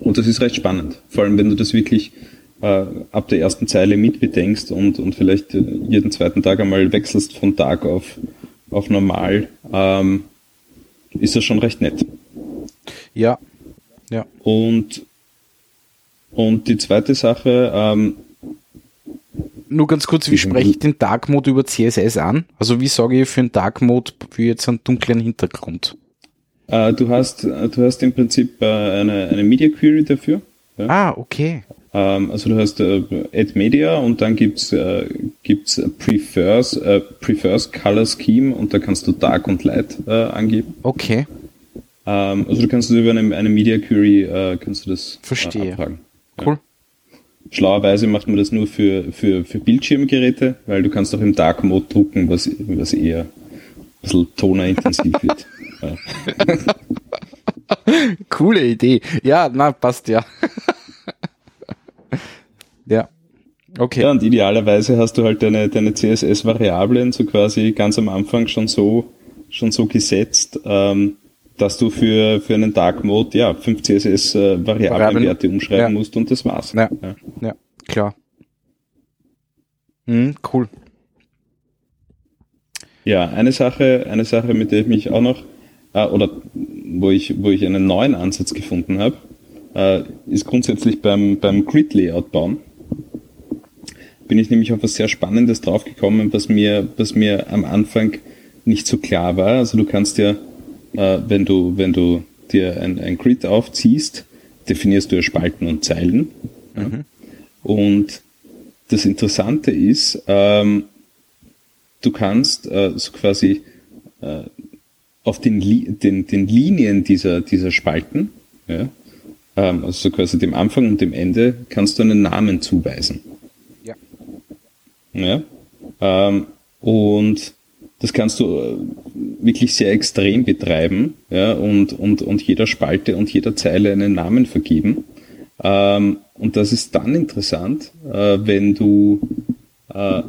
Und das ist recht spannend. Vor allem, wenn du das wirklich äh, ab der ersten Zeile mitbedenkst und, und vielleicht äh, jeden zweiten Tag einmal wechselst von Tag auf, auf normal, ähm, ist das schon recht nett. Ja. Ja. Und, und die zweite Sache, ähm, Nur ganz kurz, wie spreche ich den Dark Mode über CSS an? Also wie sage ich für einen Dark Mode für jetzt einen dunklen Hintergrund? äh, du hast, äh, du hast im Prinzip äh, eine, eine Media Query dafür. Ja? Ah, okay. Ähm, also du hast äh, Add Media und dann gibt's äh, gibt's Prefers, äh, Prefers Color Scheme und da kannst du Dark und Light äh, angeben. Okay. Ähm, also du kannst über eine, eine Media Query äh, kannst du das Verstehe. Äh, abfragen. Cool. Schlauerweise macht man das nur für, für, für Bildschirmgeräte, weil du kannst auch im Dark Mode drucken, was, was eher ein bisschen tonerintensiv wird. Coole Idee. Ja, na, passt ja. ja. Okay. Ja, und idealerweise hast du halt deine, deine CSS-Variablen so quasi ganz am Anfang schon so, schon so gesetzt, ähm, dass du für, für einen Dark Mode, ja, fünf CSS-Variablenwerte umschreiben Ja. musst und das war's. Ja. Ja, klar. Hm, cool. Ja, eine Sache, eine Sache, mit der ich mich auch noch, äh, oder wo ich, wo ich einen neuen Ansatz gefunden habe, äh, ist grundsätzlich beim, beim Grid-Layout bauen. Bin ich nämlich auf was sehr Spannendes draufgekommen, was mir, was mir am Anfang nicht so klar war. Also du kannst ja, äh, wenn du, wenn du dir ein, ein Grid aufziehst, definierst du ja Spalten und Zeilen. Ja. Und das Interessante ist, ähm, du kannst äh, so quasi äh, auf den, Li den, den Linien dieser, dieser Spalten, ja, ähm, also so quasi dem Anfang und dem Ende, kannst du einen Namen zuweisen. Ja. Ja? Ähm, und das kannst du äh, wirklich sehr extrem betreiben ja, und, und, und jeder Spalte und jeder Zeile einen Namen vergeben. Ähm, und das ist dann interessant, äh, wenn du äh,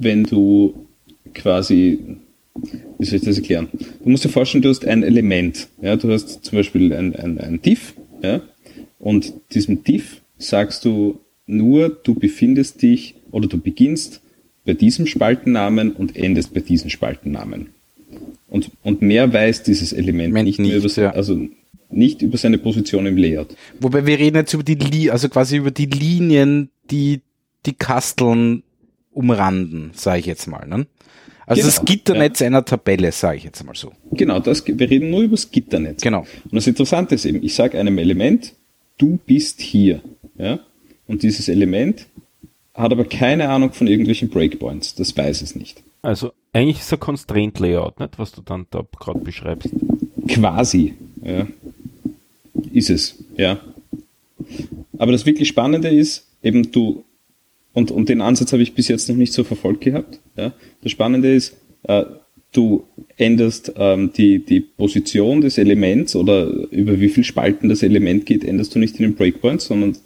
wenn du quasi, wie soll ich das erklären? Du musst dir vorstellen, du hast ein Element. Ja, du hast zum Beispiel ein, ein, ein Diff, ja, und diesem Diff sagst du nur, du befindest dich oder du beginnst bei diesem Spaltennamen und endest bei diesem Spaltennamen. Und, und mehr weiß dieses Element Moment nicht, mehr nicht, über, ja. also nicht über seine Position im Layout. Wobei wir reden jetzt über die, Li also quasi über die Linien, die die Kasteln umranden, sage ich jetzt mal. Ne? Also Genau, das Gitternetz einer Tabelle, sage ich jetzt mal so. Genau, das, wir reden nur über das Gitternetz. Genau. Und das Interessante ist eben, ich sage einem Element, du bist hier. Ja? Und dieses Element hat aber keine Ahnung von irgendwelchen Breakpoints. Das weiß es nicht. Also eigentlich ist ein Constraint Layout, nicht, was du dann da gerade beschreibst. Quasi. Ja. Ist es. Ja. Aber das wirklich Spannende ist, eben du, und, und den Ansatz habe ich bis jetzt noch nicht so verfolgt gehabt. Ja. Das Spannende ist, äh, du änderst ähm, die, die Position des Elements oder über wie viel Spalten das Element geht, änderst du nicht in den Breakpoints, sondern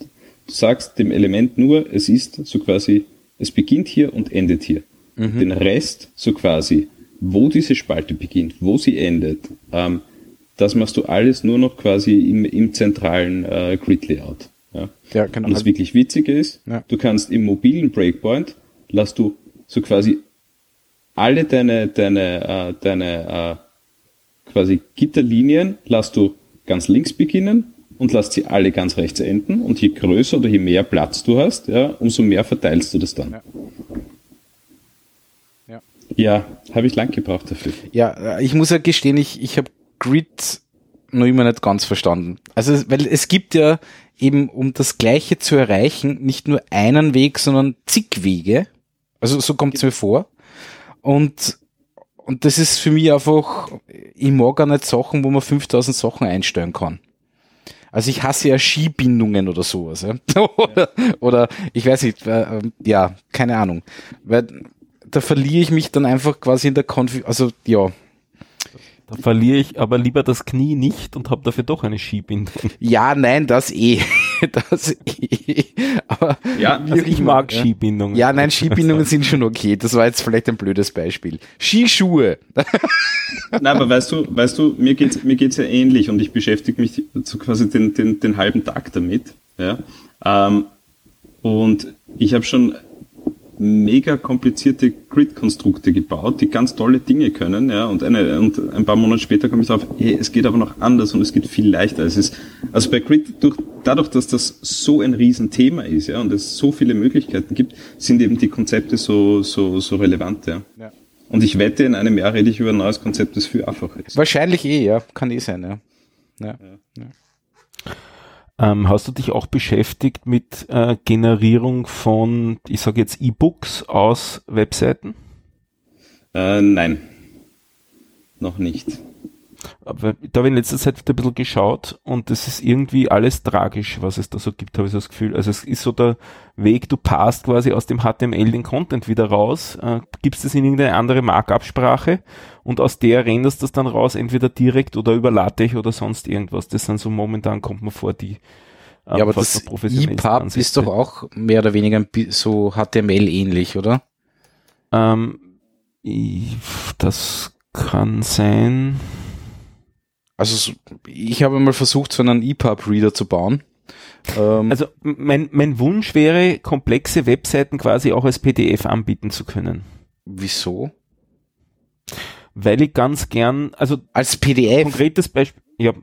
sagst dem Element nur, es ist so quasi, es beginnt hier und endet hier. Den Rest, so quasi, wo diese Spalte beginnt, wo sie endet, ähm, das machst du alles nur noch quasi im, im zentralen äh, Grid-Layout. Ja. Ja, genau. Und das wirklich Witzige ist, Ja. du kannst im mobilen Breakpoint, lass du so quasi alle deine, deine, äh, deine äh, quasi Gitterlinien, lass du ganz links beginnen und lass sie alle ganz rechts enden. Und je größer oder je mehr Platz du hast, ja, umso mehr verteilst du das dann. Ja. Ja. Ja, habe ich lang gebraucht dafür. Ja, ich muss ja gestehen, ich, ich habe Grid noch immer nicht ganz verstanden. Also, weil es gibt ja eben, um das Gleiche zu erreichen, nicht nur einen Weg, sondern zig Wege. Also so kommt es mir vor. Und, und das ist für mich einfach, ich mag gar nicht Sachen, wo man 5000 Sachen einstellen kann. Also ich hasse ja Skibindungen oder sowas. Ja? oder, oder ich weiß nicht, äh, ähm, ja, keine Ahnung. Weil da verliere ich mich dann einfach quasi in der Konfi also ja, Da verliere ich aber lieber das Knie nicht und habe dafür doch eine Skibindung. Ja, nein, das eh. Das eh. Aber Ja, Also ich mag ja. Skibindungen. Ja, nein, Skibindungen sind schon okay. Das war jetzt vielleicht ein blödes Beispiel. Skischuhe. Nein, aber weißt du, weißt du, mir geht's mir geht's ja ähnlich und ich beschäftige mich so quasi den, den, den halben Tag damit. Ja? Ähm, und ich habe schon mega komplizierte Grid-Konstrukte gebaut, die ganz tolle Dinge können, ja, und eine, und ein paar Monate später komme ich drauf, hey, es geht aber noch anders und es geht viel leichter. Es ist, also bei Grid, durch, dadurch, dass das so ein Riesenthema ist, ja, und es so viele Möglichkeiten gibt, sind eben die Konzepte so, so, so relevant, ja. Ja. Und ich wette, in einem Jahr rede ich über ein neues Konzept, das viel einfacher ist. Wahrscheinlich eh, ja. Kann eh sein, ja. ja. Ähm, hast du dich auch beschäftigt mit äh, Generierung von, ich sage jetzt E-Books aus Webseiten? Äh, nein. Noch nicht. Aber da habe ich in letzter Zeit wieder ein bisschen geschaut und das ist irgendwie alles tragisch, was es da so gibt, habe ich so das Gefühl. Also es ist so der Weg, du passt quasi aus dem HTML den Content wieder raus, äh, gibst es in irgendeine andere Markup-Sprache und aus der renderst das dann raus, entweder direkt oder über LaTeX oder sonst irgendwas. Das sind so momentan, kommt man vor, die ähm, Ja, aber das EPUB Ansätze. ist doch auch mehr oder weniger so HTML ähnlich, oder? Ähm, das kann sein. Also so- ich habe mal versucht, so einen EPUB-Reader zu bauen. Ähm, Also mein, mein Wunsch wäre, komplexe Webseiten quasi auch als PDF anbieten zu können. wieso? Weil ich ganz gern, also Als PDF? konkretes Beispiel, ja,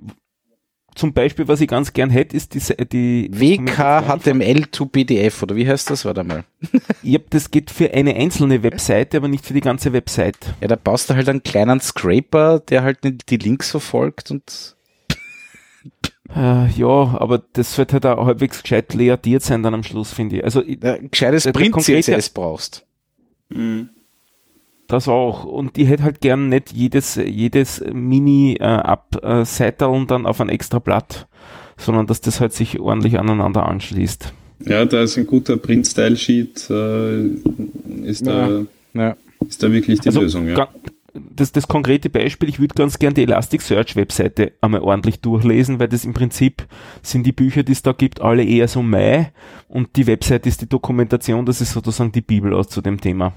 zum Beispiel, was ich ganz gern hätte, ist die, Se- die WK HTML to PDF, oder wie heißt das? Warte mal. Ja, das geht für eine einzelne Webseite, aber nicht für die ganze Website. Ja, da baust du halt einen kleinen Scraper, der halt die Links verfolgt und Äh, ja, aber das wird halt auch halbwegs gescheit layertiert sein dann am Schluss, finde ich. Also äh, gescheites Der- der Print konkrete- CSS brauchst. Das auch. Und ich hätte halt gern nicht jedes, jedes Mini äh, und dann auf ein extra Blatt, sondern dass das halt sich ordentlich aneinander anschließt. Ja, da ist ein guter Print-Style-Sheet, äh, ist, da, Ja. ist da wirklich die Also Lösung, ja. das, das konkrete Beispiel, ich würde ganz gern die Elasticsearch-Webseite einmal ordentlich durchlesen, weil das im Prinzip sind die Bücher, die es da gibt, alle eher so Mai und die Webseite ist die Dokumentation, das ist sozusagen die Bibel aus zu dem Thema.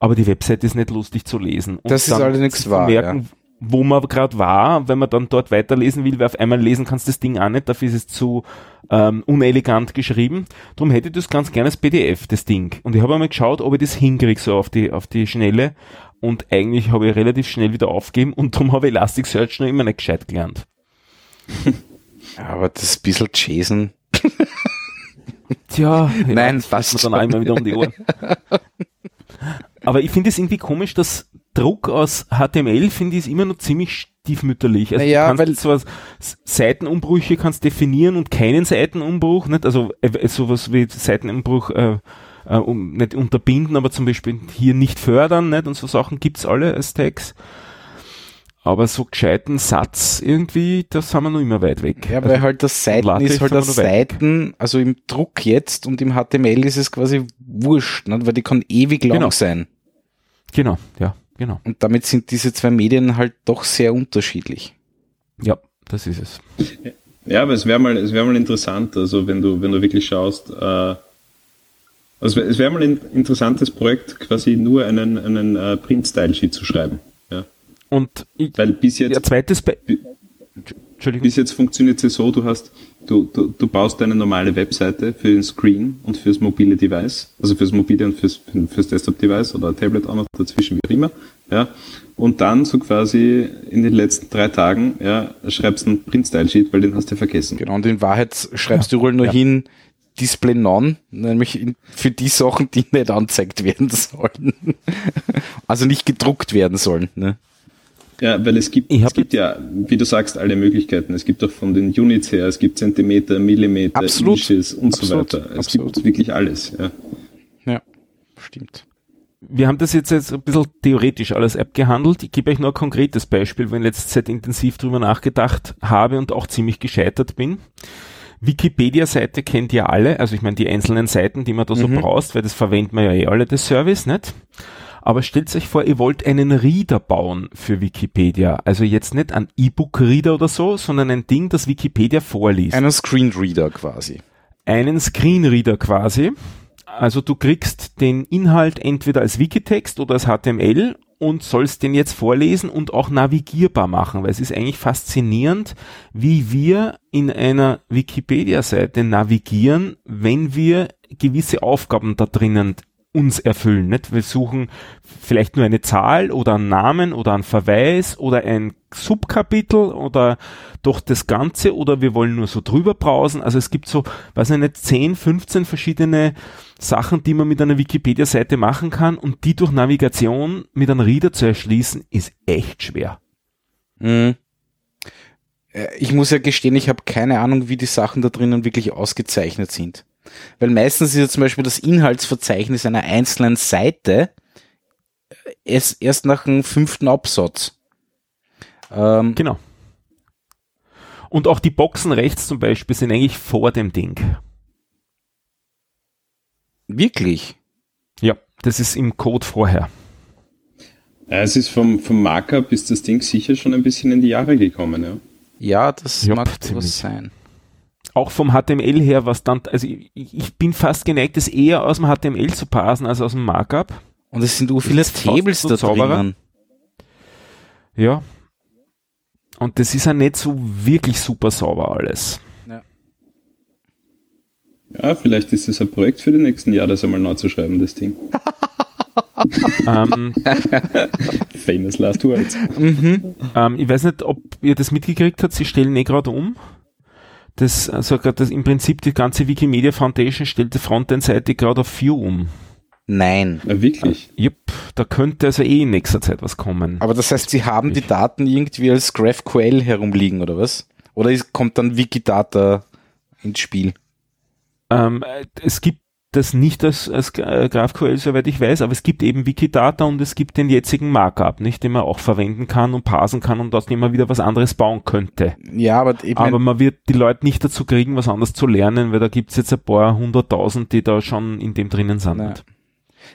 Aber die Webseite ist nicht lustig zu lesen. Und Das ist allerdings wahr, Merken, Wo man gerade war, wenn man dann dort weiterlesen will, weil auf einmal lesen kannst du das Ding auch nicht, dafür ist es zu ähm, unelegant geschrieben. Darum hätte ich das ganz gerne als PDF, das Ding. Und ich habe einmal geschaut, ob ich das hinkriege, so auf die, auf die Schnelle. Und eigentlich habe ich relativ schnell wieder aufgegeben und darum habe ich Elasticsearch noch immer nicht gescheit gelernt. Ja, aber das ist ein bisschen JSON. Tja, Nein, das passt dann einmal wieder um die Ohren. Aber ich finde es irgendwie komisch, dass Druck aus HTML finde ich immer noch ziemlich stiefmütterlich. Also Naja, du weil- kannst zwar Seitenumbrüche kannst definieren und keinen Seitenumbruch, nicht? Also äh, sowas wie Seitenumbruch äh, äh, um, nicht unterbinden, aber zum Beispiel hier nicht fördern, nicht? Und so Sachen gibt's alle als Tags. Aber so gescheiten Satz irgendwie, da sind wir noch immer weit weg. Ja, weil halt das Seiten LaTeX ist halt das. Seiten, also im Druck jetzt und im HTML ist es quasi wurscht, ne? weil die kann ewig lang Genau. sein. Genau, ja, genau. Und damit sind diese zwei Medien halt doch sehr unterschiedlich. Ja, das ist es. Ja, aber es wäre mal, es wäre mal interessant, also wenn du, wenn du wirklich schaust, äh, also es wäre mal ein interessantes Projekt, quasi nur einen, einen äh, Print-Style-Sheet zu schreiben. Ja. Und ich, Weil bis jetzt, ja, zweites Be Entschuldigung. bis jetzt funktioniert es so, du hast, du, du, du baust eine normale Webseite für den Screen und fürs mobile Device, also fürs mobile und fürs, fürs Desktop-Device oder Tablet auch noch dazwischen, wie auch immer, ja. Und dann so quasi in den letzten drei Tagen, ja, schreibst einen Print-Style-Sheet, weil den hast du vergessen. Genau, und in Wahrheit schreibst du überall nur Ja. hin Display None, nämlich für die Sachen, die nicht angezeigt werden sollen. also nicht gedruckt werden sollen. Ne? Ja, weil es gibt, es gibt ja, wie du sagst, alle Möglichkeiten. Es gibt auch von den Units her, es gibt Zentimeter, Millimeter, Absolut. Inches und Absolut. so weiter. Es Absolut. gibt wirklich alles. Ja. Ja, stimmt. Wir haben das jetzt, jetzt ein bisschen theoretisch alles abgehandelt. Ich gebe euch nur ein konkretes Beispiel, wo ich in letzter Zeit intensiv drüber nachgedacht habe und auch ziemlich gescheitert bin. Wikipedia-Seite kennt ihr alle, also ich meine die einzelnen Seiten, die man da so Mhm. brauchst, weil das verwenden wir ja eh alle, das Service, nicht? Aber stellt euch vor, ihr wollt einen Reader bauen für Wikipedia. Also jetzt nicht ein E-Book-Reader oder so, sondern ein Ding, das Wikipedia vorliest. Einen Screenreader quasi. einen Screenreader quasi. Also du kriegst den Inhalt entweder als Wikitext oder als HTML und sollst den jetzt vorlesen und auch navigierbar machen, weil es ist eigentlich faszinierend, wie wir in einer Wikipedia-Seite navigieren, wenn wir gewisse Aufgaben da drinnen uns erfüllen. Nicht? Wir suchen vielleicht nur eine Zahl oder einen Namen oder einen Verweis oder ein Subkapitel oder doch das Ganze oder wir wollen nur so drüber browsen. Also es gibt so, weiß ich nicht, 10, 15 verschiedene Sachen, die man mit einer Wikipedia-Seite machen kann und die durch Navigation mit einem Reader zu erschließen, ist echt schwer. Mhm. Ich muss ja gestehen, ich habe keine Ahnung, wie die Sachen da drinnen wirklich ausgezeichnet sind. Weil meistens ist ja zum Beispiel das Inhaltsverzeichnis einer einzelnen Seite äh, erst, erst nach dem fünften Absatz. Ähm, Genau. Und auch die Boxen rechts zum Beispiel sind eigentlich vor dem Ding. wirklich? Ja, das ist im Code vorher. Ja, Es ist vom, vom Markup ist das Ding sicher schon ein bisschen in die Jahre gekommen. Ja. Ja, das Jupp, mag ziemlich. was sein. Auch vom HTML her, was dann, also ich, ich bin fast geneigt, das eher aus dem HTML zu parsen als aus dem Markup. Und es sind so viele Tables da drinnen. Ja. Und das ist ja nicht so wirklich super sauber alles. ja, vielleicht ist es ein Projekt für die nächsten Jahre, das einmal neu zu schreiben, das Ding. ähm, Famous last words. ähm, ich weiß nicht, ob ihr das mitgekriegt habt, sie stellen eh gerade um. Das, also gerade das im Prinzip die ganze Wikimedia Foundation stellt die Frontend-Seite gerade auf Vue um. Nein. Ja, wirklich. Jupp, da könnte also eh in nächster Zeit was kommen. Aber das heißt, sie haben die Daten irgendwie als GraphQL herumliegen, oder was? Oder kommt dann Wikidata ins Spiel? Ähm, äh, es gibt das nicht als, als äh, GraphQL, soweit ich weiß, aber es gibt eben Wikidata und es gibt den jetzigen Markup, nicht, den man auch verwenden kann und parsen kann und aus dem man wieder was anderes bauen könnte. Ja, aber ich aber man wird die Leute nicht dazu kriegen, was anderes zu lernen, weil da gibt's jetzt ein paar hunderttausend, die da schon in dem drinnen sind. Ja.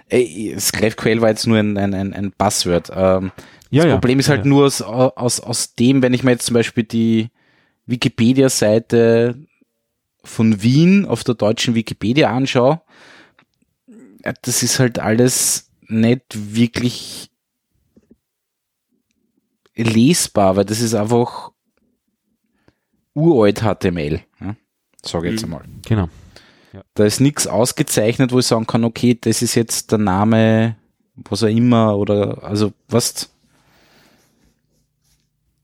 ey, das GraphQL war jetzt nur ein, ein, ein, ein Buzzword. Ähm, Ja, das ja. Problem ist halt Ja. nur aus, aus, aus dem, wenn ich mir jetzt zum Beispiel die Wikipedia-Seite von Wien auf der deutschen Wikipedia anschaue, das ist halt alles nicht wirklich lesbar, weil das ist einfach uralt HTML. Ja? Sag ich jetzt Mhm. einmal. Genau. Da ist nichts ausgezeichnet, wo ich sagen kann, okay, das ist jetzt der Name, was auch immer, oder also was.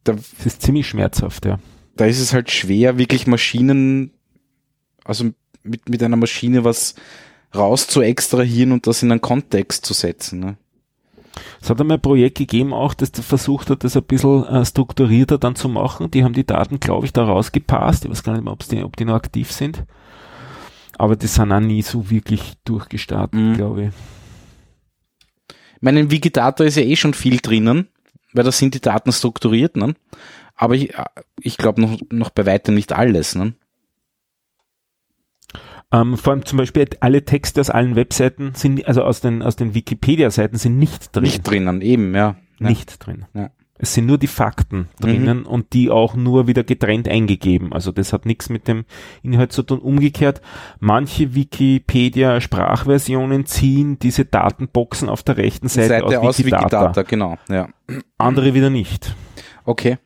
Da, Das ist ziemlich schmerzhaft, ja. da ist es halt schwer, wirklich Maschinen, also mit, mit einer Maschine was raus zu extrahieren und das in einen Kontext zu setzen. Ne? Es hat einmal ein Projekt gegeben auch, das versucht hat, das ein bisschen äh, strukturierter dann zu machen. Die haben die Daten, glaube ich, da rausgepasst. Ich weiß gar nicht mehr, die, ob die noch aktiv sind. Aber die sind auch nie so wirklich durchgestartet, mhm. glaube ich. Ich meine, in Wikidata ist ja eh schon viel drinnen, weil da sind die Daten strukturiert, ne? Aber ich, ich glaube noch, noch bei weitem nicht alles, ne? Ähm, vor allem zum Beispiel alle Texte aus allen Webseiten sind, also aus den, aus den Wikipedia-Seiten sind nicht drin. Nicht drinnen, eben, ja. Nicht ja. drin. Ja. Es sind nur die Fakten drinnen mhm. und die auch nur wieder getrennt eingegeben. Also das hat nichts mit dem Inhalt zu tun. Umgekehrt, manche Wikipedia-Sprachversionen ziehen diese Datenboxen auf der rechten Seite, Seite aus, aus Wikidata. Wikidata. Genau, ja. Andere wieder nicht. Okay.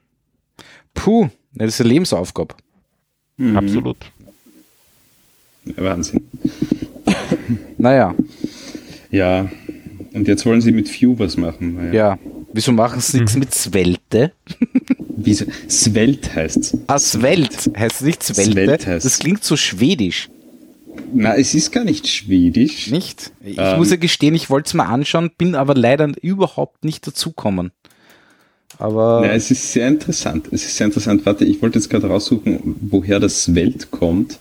Puh, das ist eine Lebensaufgabe. Mhm. Absolut. Wahnsinn. naja. Ja, und jetzt wollen sie mit View was machen. Ja. ja. Wieso machen sie nichts mhm. mit Svelte? Wieso? Svelt heißt Ah, Svelt heißt nicht Svelte. Svelt heißt. Das klingt so schwedisch. Na, es ist gar nicht schwedisch. Nicht? Ich ähm, muss ja gestehen, ich wollte es mal anschauen, bin aber leider überhaupt nicht dazukommen. Aber. Na, es ist sehr interessant. Es ist sehr interessant. Warte, ich wollte jetzt gerade raussuchen, woher das Svelte kommt.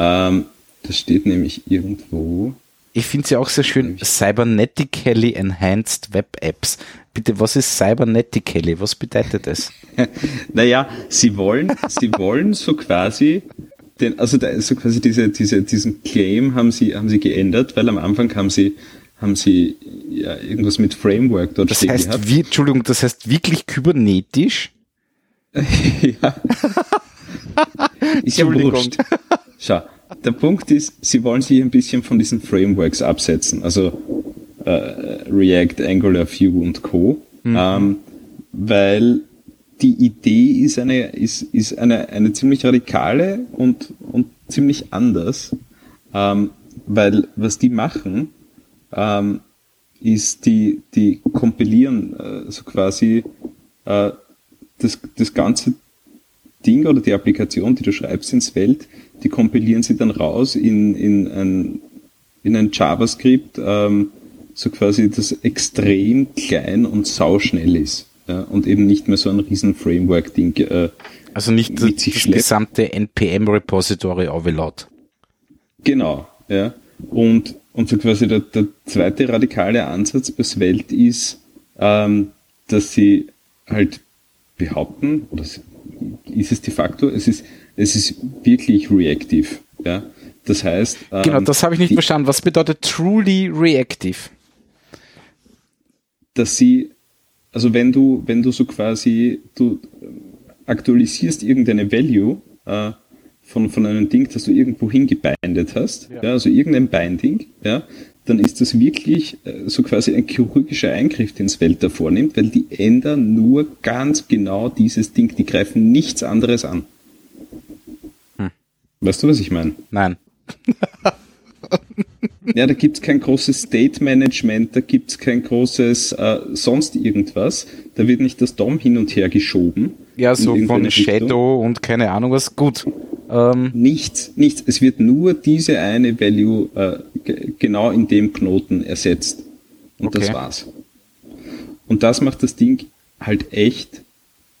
Ähm, das steht nämlich irgendwo. Ich finde sie auch sehr schön. Cybernetically Enhanced Web Apps. Bitte, was ist Cybernetically? Was bedeutet das? naja, sie wollen, sie wollen so quasi den, also da, so quasi diese, diese, diesen Claim haben sie, haben sie geändert, weil am Anfang haben sie, haben sie ja, irgendwas mit Framework dort das stehen heißt, gehabt. Wie, Entschuldigung, das heißt wirklich kybernetisch? ja. ist ja wurscht. Schau, der Punkt ist, sie wollen sich ein bisschen von diesen Frameworks absetzen, also äh, React, Angular, Vue und Co. Mhm. Ähm, weil die Idee ist eine, ist, ist eine, eine ziemlich radikale und, und ziemlich anders, ähm, weil was die machen, ähm, ist die, die kompilieren äh, so quasi äh, das, das ganze Ding oder die Applikation, die du schreibst ins Feld, die kompilieren sie dann raus in, in, ein, in ein JavaScript, ähm, so quasi das extrem klein und sauschnell ist. Ja, und eben nicht mehr so ein riesen Framework-Ding. Äh, also nicht das, das gesamte NPM-Repository overload. Genau, ja. Und, und so quasi der, der zweite radikale Ansatz bei Svelte ist, ähm, dass sie halt behaupten, oder ist es de facto, es ist, es ist wirklich reactive. Ja? Das heißt. Ähm, genau, das habe ich nicht die, verstanden. Was bedeutet truly reactive? Dass sie, also wenn du, wenn du so quasi, du aktualisierst irgendeine Value äh, von, von einem Ding, das du irgendwo hingebindet hast, ja. ja. also irgendein Binding, ja, dann ist das wirklich äh, so quasi ein chirurgischer Eingriff, den Svelte vornimmt, weil die ändern nur ganz genau dieses Ding, die greifen nichts anderes an. Weißt du, was ich meine? Nein. ja, da gibt's kein großes State Management, da gibt's kein großes äh, sonst irgendwas. Da wird nicht das DOM hin und her geschoben. Ja, so von Shadow und keine Ahnung was. Gut. Ähm. Nichts, nichts. Es wird nur diese eine Value äh, genau in dem Knoten ersetzt. Und okay. das war's. Und das macht das Ding halt echt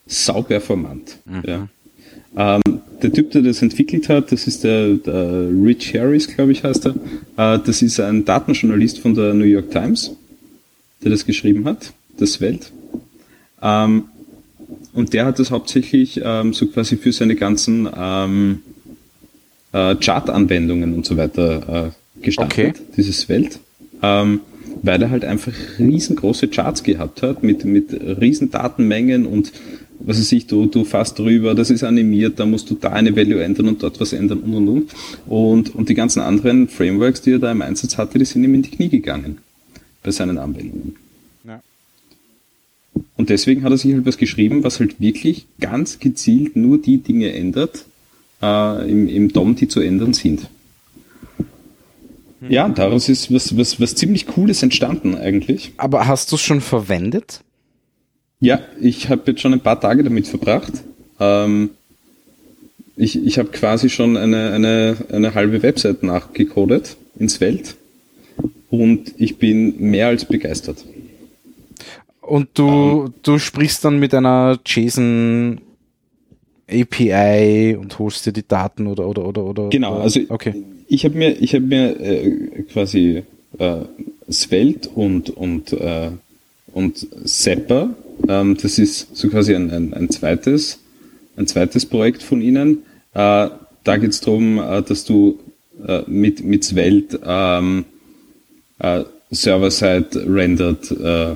sauperformant. Mhm. Ja. Ähm, der Typ, der das entwickelt hat, das ist der, der Rich Harris, glaube ich, heißt er. Äh, das ist ein Datenjournalist von der New York Times, der das geschrieben hat, das Welt. Ähm, und der hat das hauptsächlich ähm, so quasi für seine ganzen ähm, äh, Chart-Anwendungen und so weiter äh, gestartet, okay. dieses Feld. Ähm, weil er halt einfach riesengroße Charts gehabt hat mit, mit riesen Datenmengen und was weiß ich, du, du fährst drüber, das ist animiert, da musst du da eine Value ändern und dort was ändern und und und. Und, und die ganzen anderen Frameworks, die er da im Einsatz hatte, die sind ihm in die Knie gegangen bei seinen Anwendungen. Und deswegen hat er sich halt was geschrieben, was halt wirklich ganz gezielt nur die Dinge ändert äh, im, im DOM, die zu ändern sind. Ja, daraus ist was, was, was ziemlich Cooles entstanden eigentlich. Aber hast du es schon verwendet? Ja, ich habe jetzt schon ein paar Tage damit verbracht. Ähm, ich, ich habe quasi schon eine, eine, eine halbe Website nachgecodet ins Welt und ich bin mehr als begeistert. Und du, ähm. du sprichst dann mit einer JSON API und holst dir die Daten oder oder oder oder. Genau, also okay. ich habe mir ich habe mir äh, quasi äh, Svelte und und äh, und Zapper, ähm, das ist so quasi ein, ein, ein zweites ein zweites Projekt von ihnen. Äh, da geht es darum, äh, dass du äh, mit mit Svelte ähm, äh, Server-side rendered äh,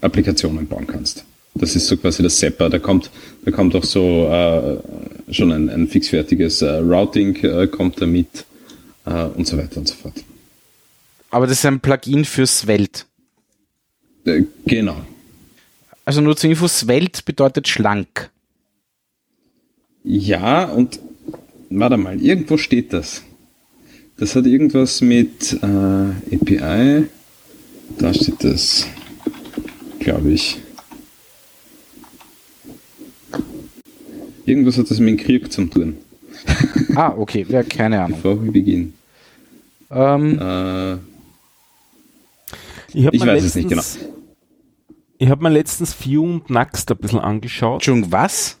Applikationen bauen kannst. Das ist so quasi das Sepper. Da kommt, da kommt auch so äh, schon ein, ein fixfertiges Routing kommt damit und so weiter und so fort. Aber das ist ein Plugin für Svelte. Äh, genau. Also nur zur Info, Svelte bedeutet schlank. Ja, und warte mal, irgendwo steht das. Das hat irgendwas mit äh, API. Da steht das, glaube ich. Irgendwas hat das mit dem Krieg zu tun. ah, okay, ja, keine Ahnung. Bevor wir beginnen. Ähm, äh, ich, ich weiß es nicht genau. Ich habe mir letztens View und Next ein bisschen angeschaut. Entschuldigung, was?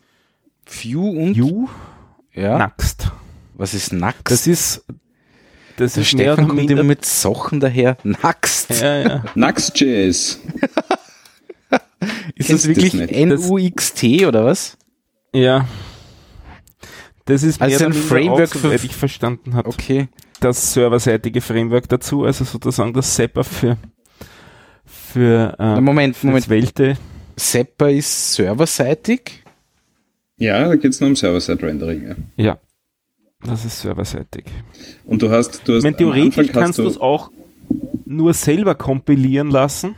View und? View? Ja. Next. Was ist Next? Das ist das Der ist Stefan kommt immer mit Sachen daher. Next. ja, ja. Nuxt.js. Ist das wirklich? N-U-X-T oder was? ja. Das ist Also mehr ein Framework auch, für- soweit ich verstanden habe, Okay. das serverseitige Framework dazu, also sozusagen das Sepper für für, Na, äh, Moment, für Moment. Welte. Sepper ist serverseitig. Ja, da geht es nur um Server-Side-Rendering. Ja. Ja. Das ist serverseitig. Und du hast, du hast Ich meine, theoretisch kannst du es auch nur selber kompilieren lassen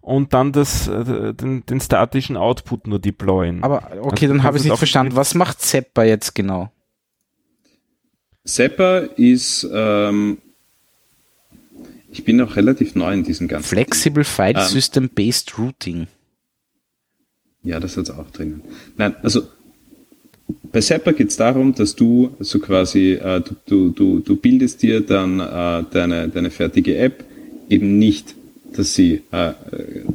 und dann das, äh, den, den statischen Output nur deployen. Aber okay, Also dann habe ich nicht auch verstanden. Was macht Sepper jetzt genau? Zapper ist, ähm, ich bin auch relativ neu in diesem ganzen. Flexible File Ähm. System Based Routing. Ja, das hat's auch drinnen. Nein, also bei Zapper geht es darum, dass du so quasi, äh, du, du, du, du bildest dir dann äh, deine, deine fertige App eben nicht, dass sie, äh,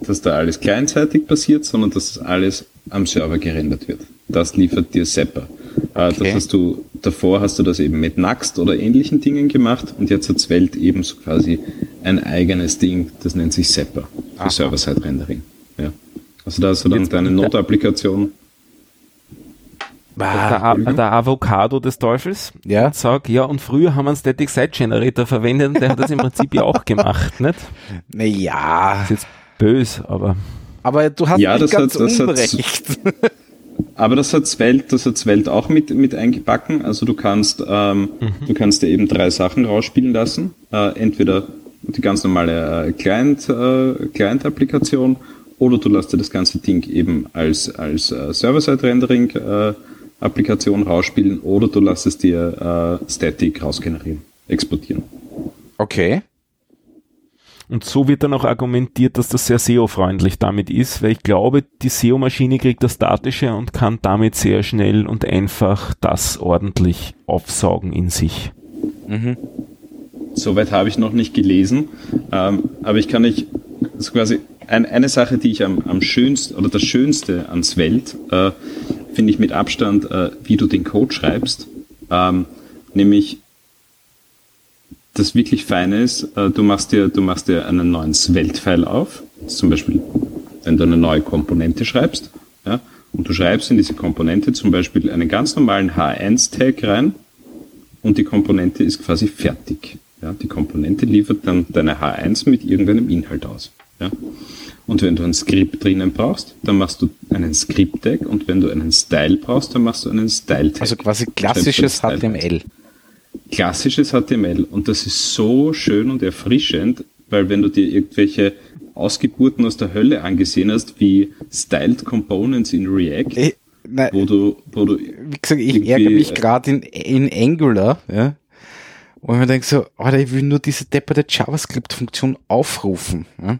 dass da alles kleinzeitig passiert, sondern dass das alles am Server gerendert wird. Das liefert dir Zapper. Äh, Okay. Das hast du, davor hast du das eben mit Nuxt oder ähnlichen Dingen gemacht und jetzt hat Svelte eben so quasi ein eigenes Ding, das nennt sich Zapper für. Server-Side-Rendering. Ja. Also da hast du dann Jetzt- deine Node-Applikation. der, Ah, der Avocado des Teufels ja. und sag, ja, und früher haben wir einen Static Site Generator verwendet und der hat das im Prinzip ja auch gemacht, nicht? Naja, Ist jetzt böse, aber aber du hast Ja, nicht das ganz hat- das hat- unberecht. Aber das hat Svelte, das hat Svelte auch mit, mit eingebacken. Also du kannst, ähm, du kannst dir eben drei Sachen rausspielen lassen. Äh, entweder die ganz normale äh, Client, äh, Client-Applikation oder du lässt dir das ganze Ding eben als, als äh, Server-Side-Rendering äh, Applikation rausspielen oder du lässt es dir äh, Static rausgenerieren, exportieren. Okay. Und so wird dann auch argumentiert, dass das sehr SEO-freundlich damit ist, weil ich glaube, die SEO-Maschine kriegt das Statische und kann damit sehr schnell und einfach das ordentlich aufsaugen in sich. Mhm. Soweit habe ich noch nicht gelesen, ähm, aber ich kann nicht, also quasi ein, eine Sache, die ich am, am schönsten oder das Schönste ans Welt äh, finde ich mit Abstand, äh, wie du den Code schreibst, ähm, nämlich das wirklich Feine ist, äh, du machst dir, du machst dir einen neuen Svelte-File auf, zum Beispiel, wenn du eine neue Komponente schreibst, ja, und du schreibst in diese Komponente zum Beispiel einen ganz normalen H1-Tag rein, und die Komponente ist quasi fertig. Ja, die Komponente liefert dann deine H1 mit irgendeinem Inhalt aus. Ja. Und wenn du ein Skript drinnen brauchst, dann machst du einen Script-Tag und wenn du einen Style brauchst, dann machst du einen Style-Tag. Also quasi klassisches HTML. Klassisches HTML und das ist so schön und erfrischend, weil wenn du dir irgendwelche Ausgeburten aus der Hölle angesehen hast, wie Styled Components in React, Ich, nein, wo du, wo du wie gesagt, ich ärgere mich äh, gerade in, in Angular, ja. Und ich mir denke so, Alter, ich will nur diese depperte JavaScript-Funktion aufrufen. Ja.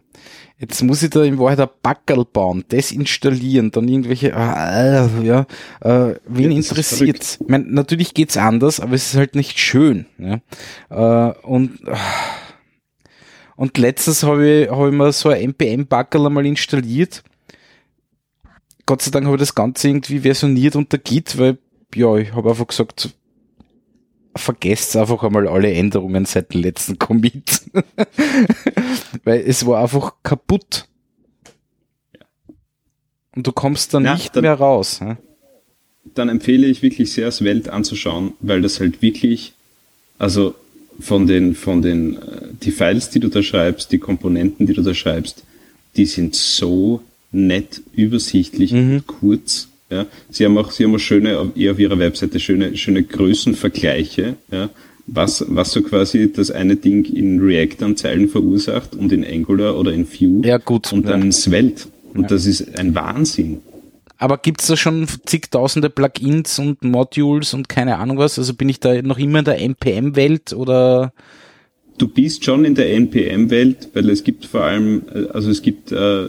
Jetzt muss ich da in Wahrheit ein Backerl bauen, das installieren, dann irgendwelche, äh, ja, äh, wen Ja, das ist interessiert? Ich mein, natürlich geht's anders, aber es ist halt nicht schön. Ja? Äh, und äh, und letztens habe ich, hab ich mir so ein NPM-Backerl einmal installiert. Gott sei Dank habe ich das Ganze irgendwie versioniert unter Git, weil ja, ich habe einfach gesagt, vergesst einfach einmal alle Änderungen seit dem letzten Commit. Weil es war einfach kaputt. Und du kommst dann Ja, nicht dann- mehr raus. Ja? dann empfehle ich wirklich sehr, das Welt anzuschauen, weil das halt wirklich, also von den, von den, äh, die Files, die du da schreibst, die Komponenten, die du da schreibst, die sind so nett, übersichtlich, und kurz. Ja. Sie haben auch, sie haben auch schöne, eher auf ihrer Webseite schöne, schöne Größenvergleiche, ja. Was, was so quasi das eine Ding in React an Zeilen verursacht und in Angular oder in Vue Ja, gut, und dann ja. in Svelte. Und das ist ein Wahnsinn. Aber gibt's da schon zigtausende Plugins und Modules und keine Ahnung was? Also bin ich da noch immer in der NPM-Welt oder? Du bist schon in der NPM-Welt, weil es gibt vor allem, äh, also es gibt äh,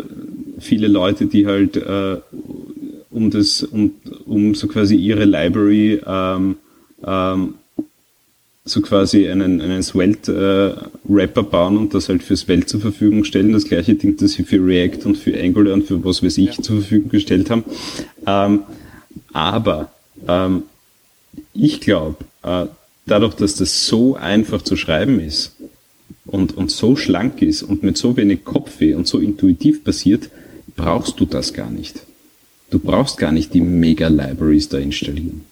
viele Leute, die halt äh, um das, um, um so quasi ihre Library ähm, ähm, so quasi einen, einen Svelte-Wrapper bauen und das halt für Svelte zur Verfügung stellen. Das gleiche Ding, das sie für React und für Angular und für was weiß ich zur Verfügung gestellt haben. Ähm, aber ähm, ich glaube, äh, dadurch, dass das so einfach zu schreiben ist und, und so schlank ist und mit so wenig Kopfweh und so intuitiv passiert, brauchst du das gar nicht. Du brauchst gar nicht die Mega-Libraries da installieren.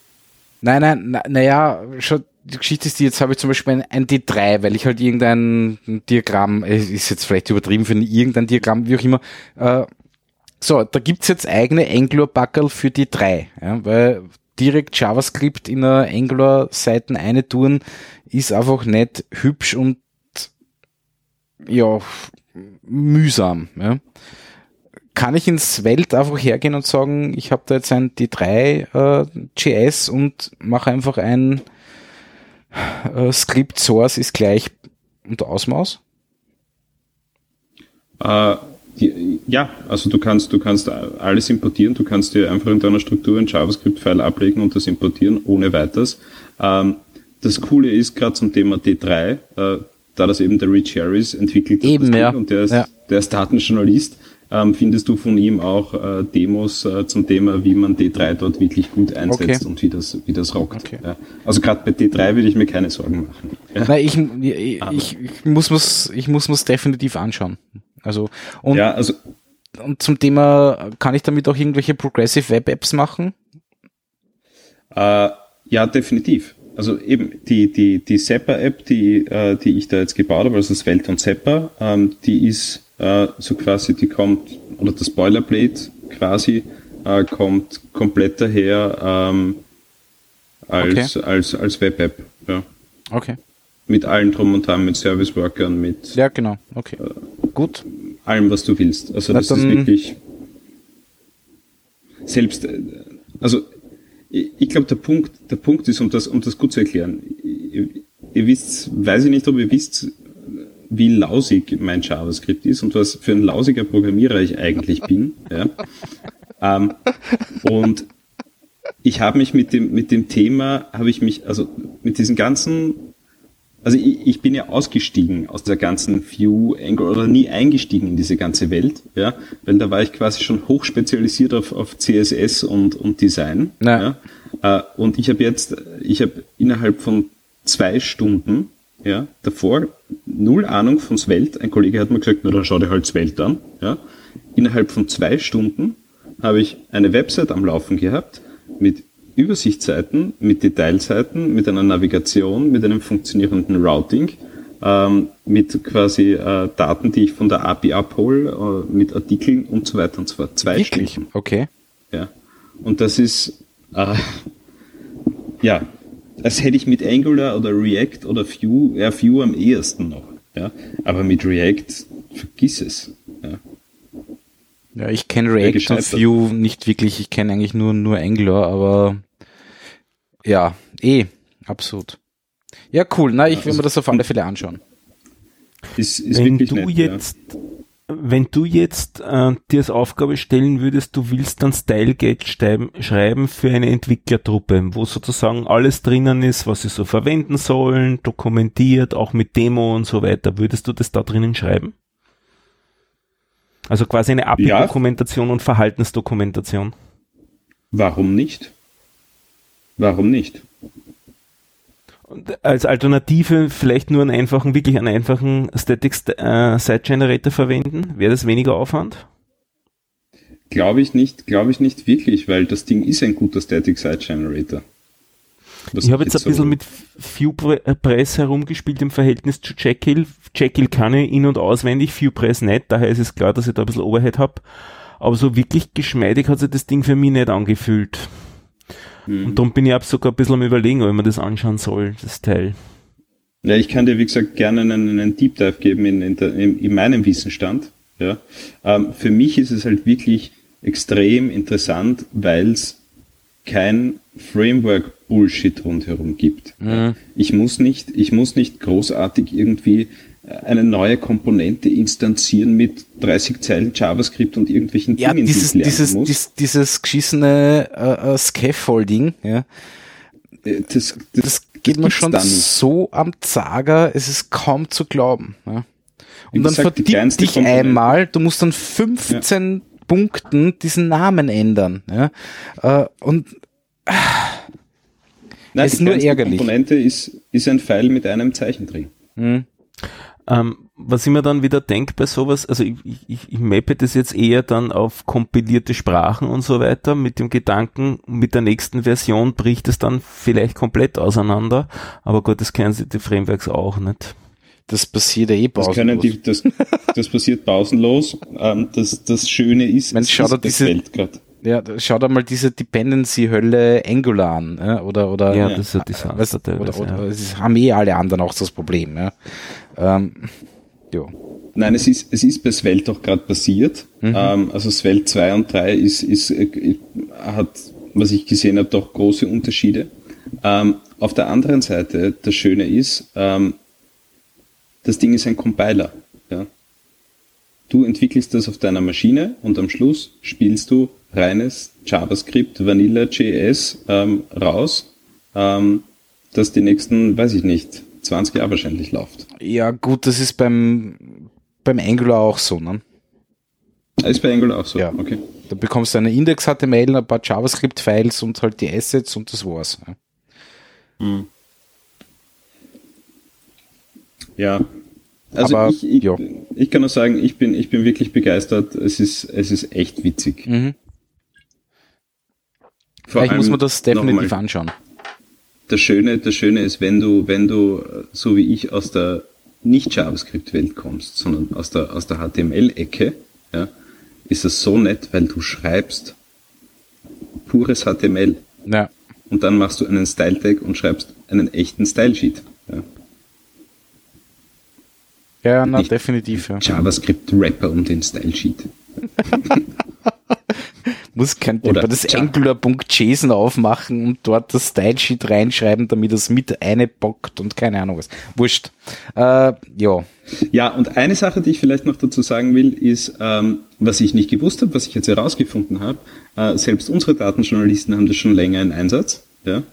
Nein, nein, na, naja, schon, die Geschichte ist die, jetzt habe ich zum Beispiel ein, ein D3, weil ich halt irgendein Diagramm, ist jetzt vielleicht übertrieben für ein- irgendein Diagramm, wie auch immer, äh, so, da gibt's jetzt eigene Angular-Backerl für die 3, ja, weil direkt JavaScript in einer Angular-Seiten eine tun, ist einfach nicht hübsch und ja, mühsam. Ja. Kann ich ins Welt einfach hergehen und sagen, ich habe da jetzt ein D3 äh, JS und mache einfach ein äh, Script Source ist gleich und Ausmaß? Äh, ja, also du kannst, du kannst alles importieren, du kannst dir einfach in deiner Struktur ein JavaScript-File ablegen und das importieren ohne weiteres. Ähm, das Coole ist gerade zum Thema D3, äh, da das eben der Rich Harris entwickelt hat, Eben, ja. und der ist, Ja. der ist Datenjournalist, ähm, findest du von ihm auch äh, Demos äh, zum Thema, wie man D3 dort wirklich gut einsetzt Okay. und wie das, wie das rockt. Okay. Ja. Also gerade bei D3 würde ich mir keine Sorgen machen. Ja. Nein, ich, ich, ich, ich muss mir's, ich muss mir's definitiv anschauen. Also, und, ja, also und zum Thema, kann ich damit auch irgendwelche Progressive Web Apps machen? Äh, ja, definitiv. Also eben die, die, die Zapper-App, die, äh, die ich da jetzt gebaut habe, also Svelte und Zapper, ähm, die ist äh, so quasi, die kommt, oder das Boilerplate quasi, äh, kommt komplett daher ähm, als, als, als Web-App. Ja. Okay. Mit allen drum und dran, mit Service-Workern, mit Ja, genau. Okay. Gut. allem, was du willst. Also Na das ist wirklich selbst, äh, also ich, ich glaube, der Punkt, der Punkt ist, um das, um das gut zu erklären, ihr, ihr wisst, weiß ich nicht, ob ihr wisst, wie lausig mein JavaScript ist und was für ein lausiger Programmierer ich eigentlich bin. Ja. Ähm, und ich habe mich mit dem, mit dem Thema, habe ich mich, also mit diesen ganzen also ich, ich bin ja ausgestiegen aus der ganzen View Angular oder nie eingestiegen in diese ganze Welt, ja, weil da war ich quasi schon hochspezialisiert auf, auf CSS und, und Design. Ja. Ja. Äh, und ich habe jetzt, ich habe innerhalb von zwei Stunden, ja, davor null Ahnung von Svelte. Ein Kollege hat mir gesagt, na dann schau dir halt Svelte an. Ja. Innerhalb von zwei Stunden habe ich eine Website am Laufen gehabt mit Übersichtsseiten, mit Detailseiten, mit einer Navigation, mit einem funktionierenden Routing, ähm, mit quasi äh, Daten, die ich von der API abhole, äh, mit Artikeln und so weiter und so fort. Zwei Wirklich? Stunden. Okay. Ja. Und das ist, äh, ja, als hätte ich mit Angular oder React oder Vue, ja, Vue am ehesten noch. Ja. Aber mit React, vergiss es. Ja. Ja, ich kenne React und. Vue nicht wirklich. Ich kenne eigentlich nur, nur Angular, aber ja, eh, absolut. Ja, cool. Na, ich will also- mir das auf alle Fälle anschauen. Ist, ist Wenn du nett, jetzt wenn du jetzt äh, dir als Aufgabe stellen würdest, du willst dann Style Guide schreiben, für eine Entwicklertruppe, wo sozusagen alles drinnen ist, was sie so verwenden sollen, dokumentiert, auch mit Demo und so weiter, würdest du das da drinnen schreiben? Also quasi eine API-Dokumentation ja. und Verhaltensdokumentation. Warum nicht? Warum nicht? Und als Alternative vielleicht nur einen einfachen, wirklich einen einfachen Static äh, Site Generator verwenden? Wäre das weniger Aufwand? Glaube ich nicht, glaube ich nicht wirklich, weil das Ding ist ein guter Static Site Generator. Was ich habe jetzt ein so bisschen mit ViewPress herumgespielt im Verhältnis zu Jekyll. Jekyll kann ich in- und auswendig, ViewPress nicht, daher ist es klar, dass ich da ein bisschen Overhead habe. Aber so wirklich geschmeidig hat sich das Ding für mich nicht angefühlt. Mhm. Und darum bin ich ab sogar ein bisschen am überlegen, ob ich mir das anschauen soll, das Teil. Ja, ich kann dir, wie gesagt, gerne einen, einen Deep Dive geben in, in, der, in, in meinem Wissensstand. Ja. Ähm, für mich ist es halt wirklich extrem interessant, weil es kein Framework-Bullshit rundherum gibt. Mhm. Ich muss nicht, ich muss nicht großartig irgendwie eine neue Komponente instanzieren mit 30 Zeilen JavaScript und irgendwelchen ja, Dingen, dieses, die ich dieses, muss. Dieses, dieses geschissene äh, äh, Scaffolding, ja. Äh, das, das, das geht mir schon so am Zager, es ist kaum zu glauben. Ja. Und dann gesagt, verdient dich Komponente. einmal, du musst dann 15 ja. Punkten diesen Namen ändern. Ja. Äh, und äh, Nein, ist nur ärgerlich. Komponente ist, ist ein Pfeil mit einem Zeichen drin. Hm. Ähm, was ich mir dann wieder denke bei sowas, also ich, ich, ich mappe das jetzt eher dann auf kompilierte Sprachen und so weiter mit dem Gedanken, mit der nächsten Version bricht es dann vielleicht komplett auseinander, aber gut, das kennen sie die Frameworks auch nicht. Das passiert eh pausenlos. Das, die, das, das passiert pausenlos. Ähm, das, das Schöne ist, Man, es schau ist diese, ja, schau dir mal diese Dependency-Hölle Angular an, ja, oder, oder, ja, das ist ein Desaster. Oder, oder, oder, es haben eh alle anderen auch das Problem, ja. Ähm, jo. Nein, es ist, es ist bei Svelte doch gerade passiert. Mhm. Ähm, also Svelte 2 und 3 ist, ist, äh, hat, was ich gesehen habe, doch große Unterschiede. Ähm, auf der anderen Seite, das Schöne ist, ähm, das Ding ist ein Compiler. Ja? Du entwickelst das auf deiner Maschine und am Schluss spielst du reines JavaScript, Vanilla.js ähm, raus, ähm, das die nächsten, weiß ich nicht, 20 Jahre wahrscheinlich läuft. Ja, gut, das ist beim, beim Angular auch so, ne? Ist bei Angular auch so, ja. okay. Da bekommst du eine Index-HTML, ein paar JavaScript-Files und halt die Assets und das war's. Ja. Hm. Ja. Also Aber, ich, ich, ja. ich kann nur sagen, ich bin, ich bin wirklich begeistert. Es ist, es ist echt witzig. Mhm. Vielleicht muss man das definitiv anschauen das Schöne, das Schöne ist, wenn du, wenn du, so wie ich, aus der nicht JavaScript-Welt kommst, sondern aus der, aus der HTML-Ecke, ja, ist es so nett, weil du schreibst pures HTML. Ja. Und dann machst du einen Style-Tag und schreibst einen echten Style-Sheet. Ja. Ja, na, definitiv. Ja. JavaScript-Rapper um den Style-Sheet. Muss kein Oder das Angular.json aufmachen und dort das Style-Sheet reinschreiben, damit es mit einbockt und keine Ahnung was. Wurscht. Äh, ja. Ja, und eine Sache, die ich vielleicht noch dazu sagen will, ist, ähm, was ich nicht gewusst habe, was ich jetzt herausgefunden habe, äh, selbst unsere Datenjournalisten haben das schon länger in Einsatz. Ja?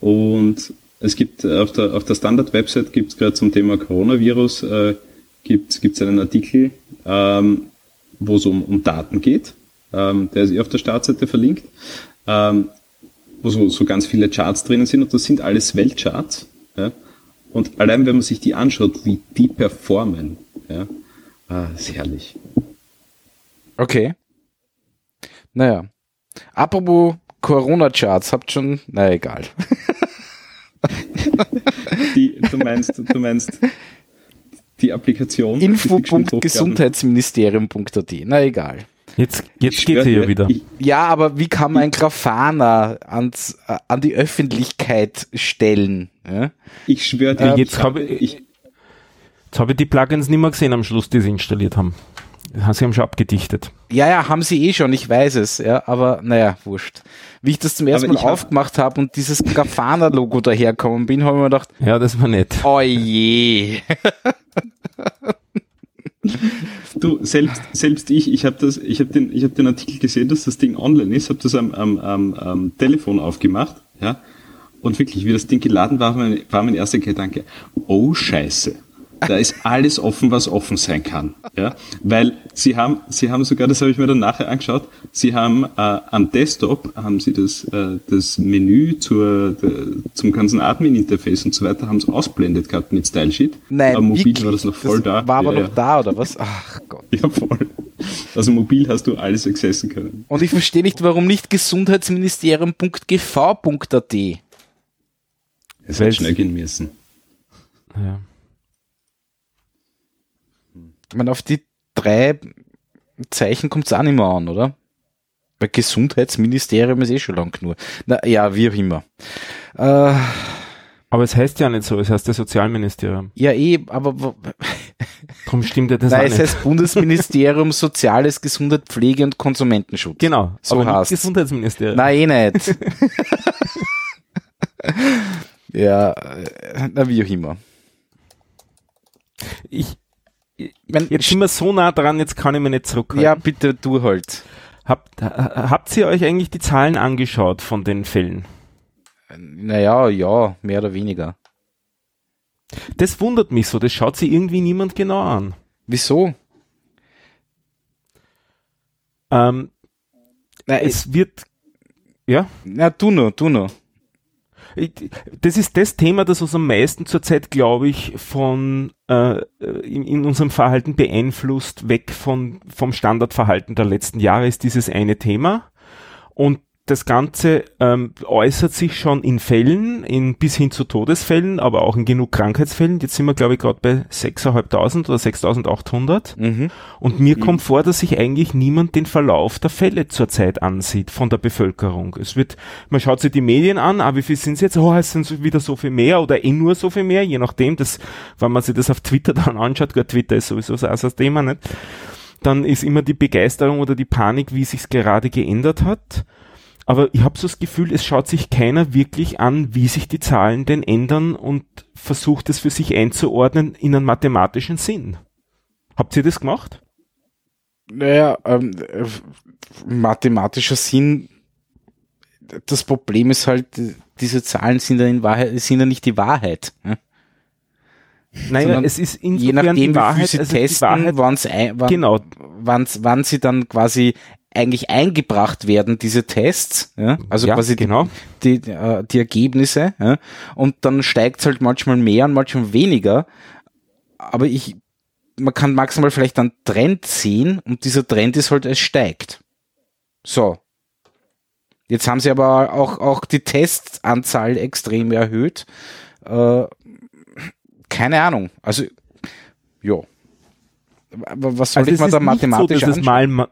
Und es gibt auf der, auf der Standard-Website gibt es gerade zum Thema Coronavirus äh, gibt es einen Artikel, ähm, wo es um, um Daten geht ähm, der ist eh auf der Startseite verlinkt, ähm, wo so, so ganz viele Charts drinnen sind und das sind alles Weltcharts. Ja? Und allein wenn man sich die anschaut, wie die performen, ja, ah, ist herrlich. Okay. Naja. Apropos Corona-Charts, habt schon, na egal. die, du meinst, du meinst die Applikation? Info.gesundheitsministerium.at, na egal. Jetzt, jetzt geht sie ja wieder. ja, aber wie kann man ein Grafana ans, äh, an die Öffentlichkeit stellen? Ja? Ich schwöre dir. Äh, jetzt habe ich, jetzt habe ich die Plugins nicht mehr gesehen am Schluss, die sie installiert haben. Sie haben schon abgedichtet. Ja, ja, haben sie eh schon, ich weiß es, ja, aber naja, wurscht. Wie ich das zum ersten Mal aufgemacht habe und dieses Grafana-Logo daherkommen bin, habe ich mir gedacht, ja, das war nett. Oh je. du, selbst, selbst ich, ich habe das, ich habe den, ich habe den Artikel gesehen, dass das Ding online ist, habe das am, am, am, am Telefon aufgemacht, ja, und wirklich, wie das Ding geladen war, war mein, war mein erster Gedanke, oh Scheiße. Da ist alles offen, was offen sein kann. Ja? Weil sie haben, sie haben sogar, das habe ich mir dann nachher angeschaut, sie haben äh, am Desktop haben sie das, äh, das Menü zur, de, zum ganzen Admin-Interface und so weiter haben sie ausblendet gehabt mit Stylesheet. Nein, aber mobil wirklich? war das noch voll das da. War aber ja, noch da, oder was? Ach Gott. Ja, voll. Also mobil hast du alles accessen können. Und ich verstehe nicht, warum nicht gesundheitsministerium.gv.at. Es wird schnell gehen müssen. Ja. Ich meine, auf die drei Zeichen kommt es auch nicht mehr an, oder? Bei Gesundheitsministerium ist eh schon lang genug. Na ja, wie auch immer. Äh, Aber es heißt ja nicht so, es heißt das Sozialministerium. ja, eh, aber Darum stimmt ja das Nein, es heißt Bundesministerium Soziales, Gesundheit, Pflege und Konsumentenschutz. genau, so aber heißt's. Gesundheitsministerium. Nein, eh nicht. ja, äh, na wie auch immer. Ich, Wenn, jetzt sind wir so nah dran, jetzt kann ich mir nicht zurückhalten. ja, bitte du halt. Habt, ha- habt ihr euch eigentlich die Zahlen angeschaut von den Fällen? Naja, ja, mehr oder weniger. Das wundert mich so, das schaut sich irgendwie niemand genau an. Wieso? Ähm, Na, es, es wird, ja, na du nur, du nur. Das ist das Thema, das uns am meisten zurzeit, glaube ich, von äh, in, in unserem Verhalten beeinflusst, weg von vom Standardverhalten der letzten Jahre, ist dieses eine Thema. Und das Ganze ähm, äußert sich schon in Fällen, in, bis hin zu Todesfällen, aber auch in genug Krankheitsfällen. Jetzt sind wir, glaube ich, gerade bei 6.500 oder 6.800. Mhm. Und mir kommt vor, dass sich eigentlich niemand den Verlauf der Fälle zurzeit ansieht von der Bevölkerung. Es wird, man schaut sich die Medien an, ah, wie viel sind es jetzt? Oh, es sind wieder so viel mehr oder eh nur so viel mehr, je nachdem, das, wenn man sich das auf Twitter dann anschaut, gut, Twitter ist sowieso so das Thema, nicht? Dann ist immer die Begeisterung oder die Panik, wie sich's gerade geändert hat. Aber ich habe so das Gefühl, es schaut sich keiner wirklich an, wie sich die Zahlen denn ändern und versucht es für sich einzuordnen in einen mathematischen Sinn. Habt ihr das gemacht? Naja, ähm, äh, mathematischer Sinn, das Problem ist halt, diese Zahlen sind ja in Wahrheit, sind ja nicht die Wahrheit. ne? Naja, Sondern es ist Je insofern nachdem, die wie Wahrheit, sie also testen, Wahrheit, wann's ein, wann, genau, wann, wann sie dann quasi eigentlich eingebracht werden, diese Tests, ja? also ja, quasi genau. die, die, äh, die Ergebnisse, ja? und dann steigt es halt manchmal mehr und manchmal weniger, aber ich, man kann maximal vielleicht einen Trend sehen und dieser Trend ist halt, es steigt. So. Jetzt haben sie aber auch, auch die Testanzahl extrem erhöht. Äh, keine Ahnung. Also, ja. Was soll Also ich mal da mathematisch so, dass es anschauen? mal,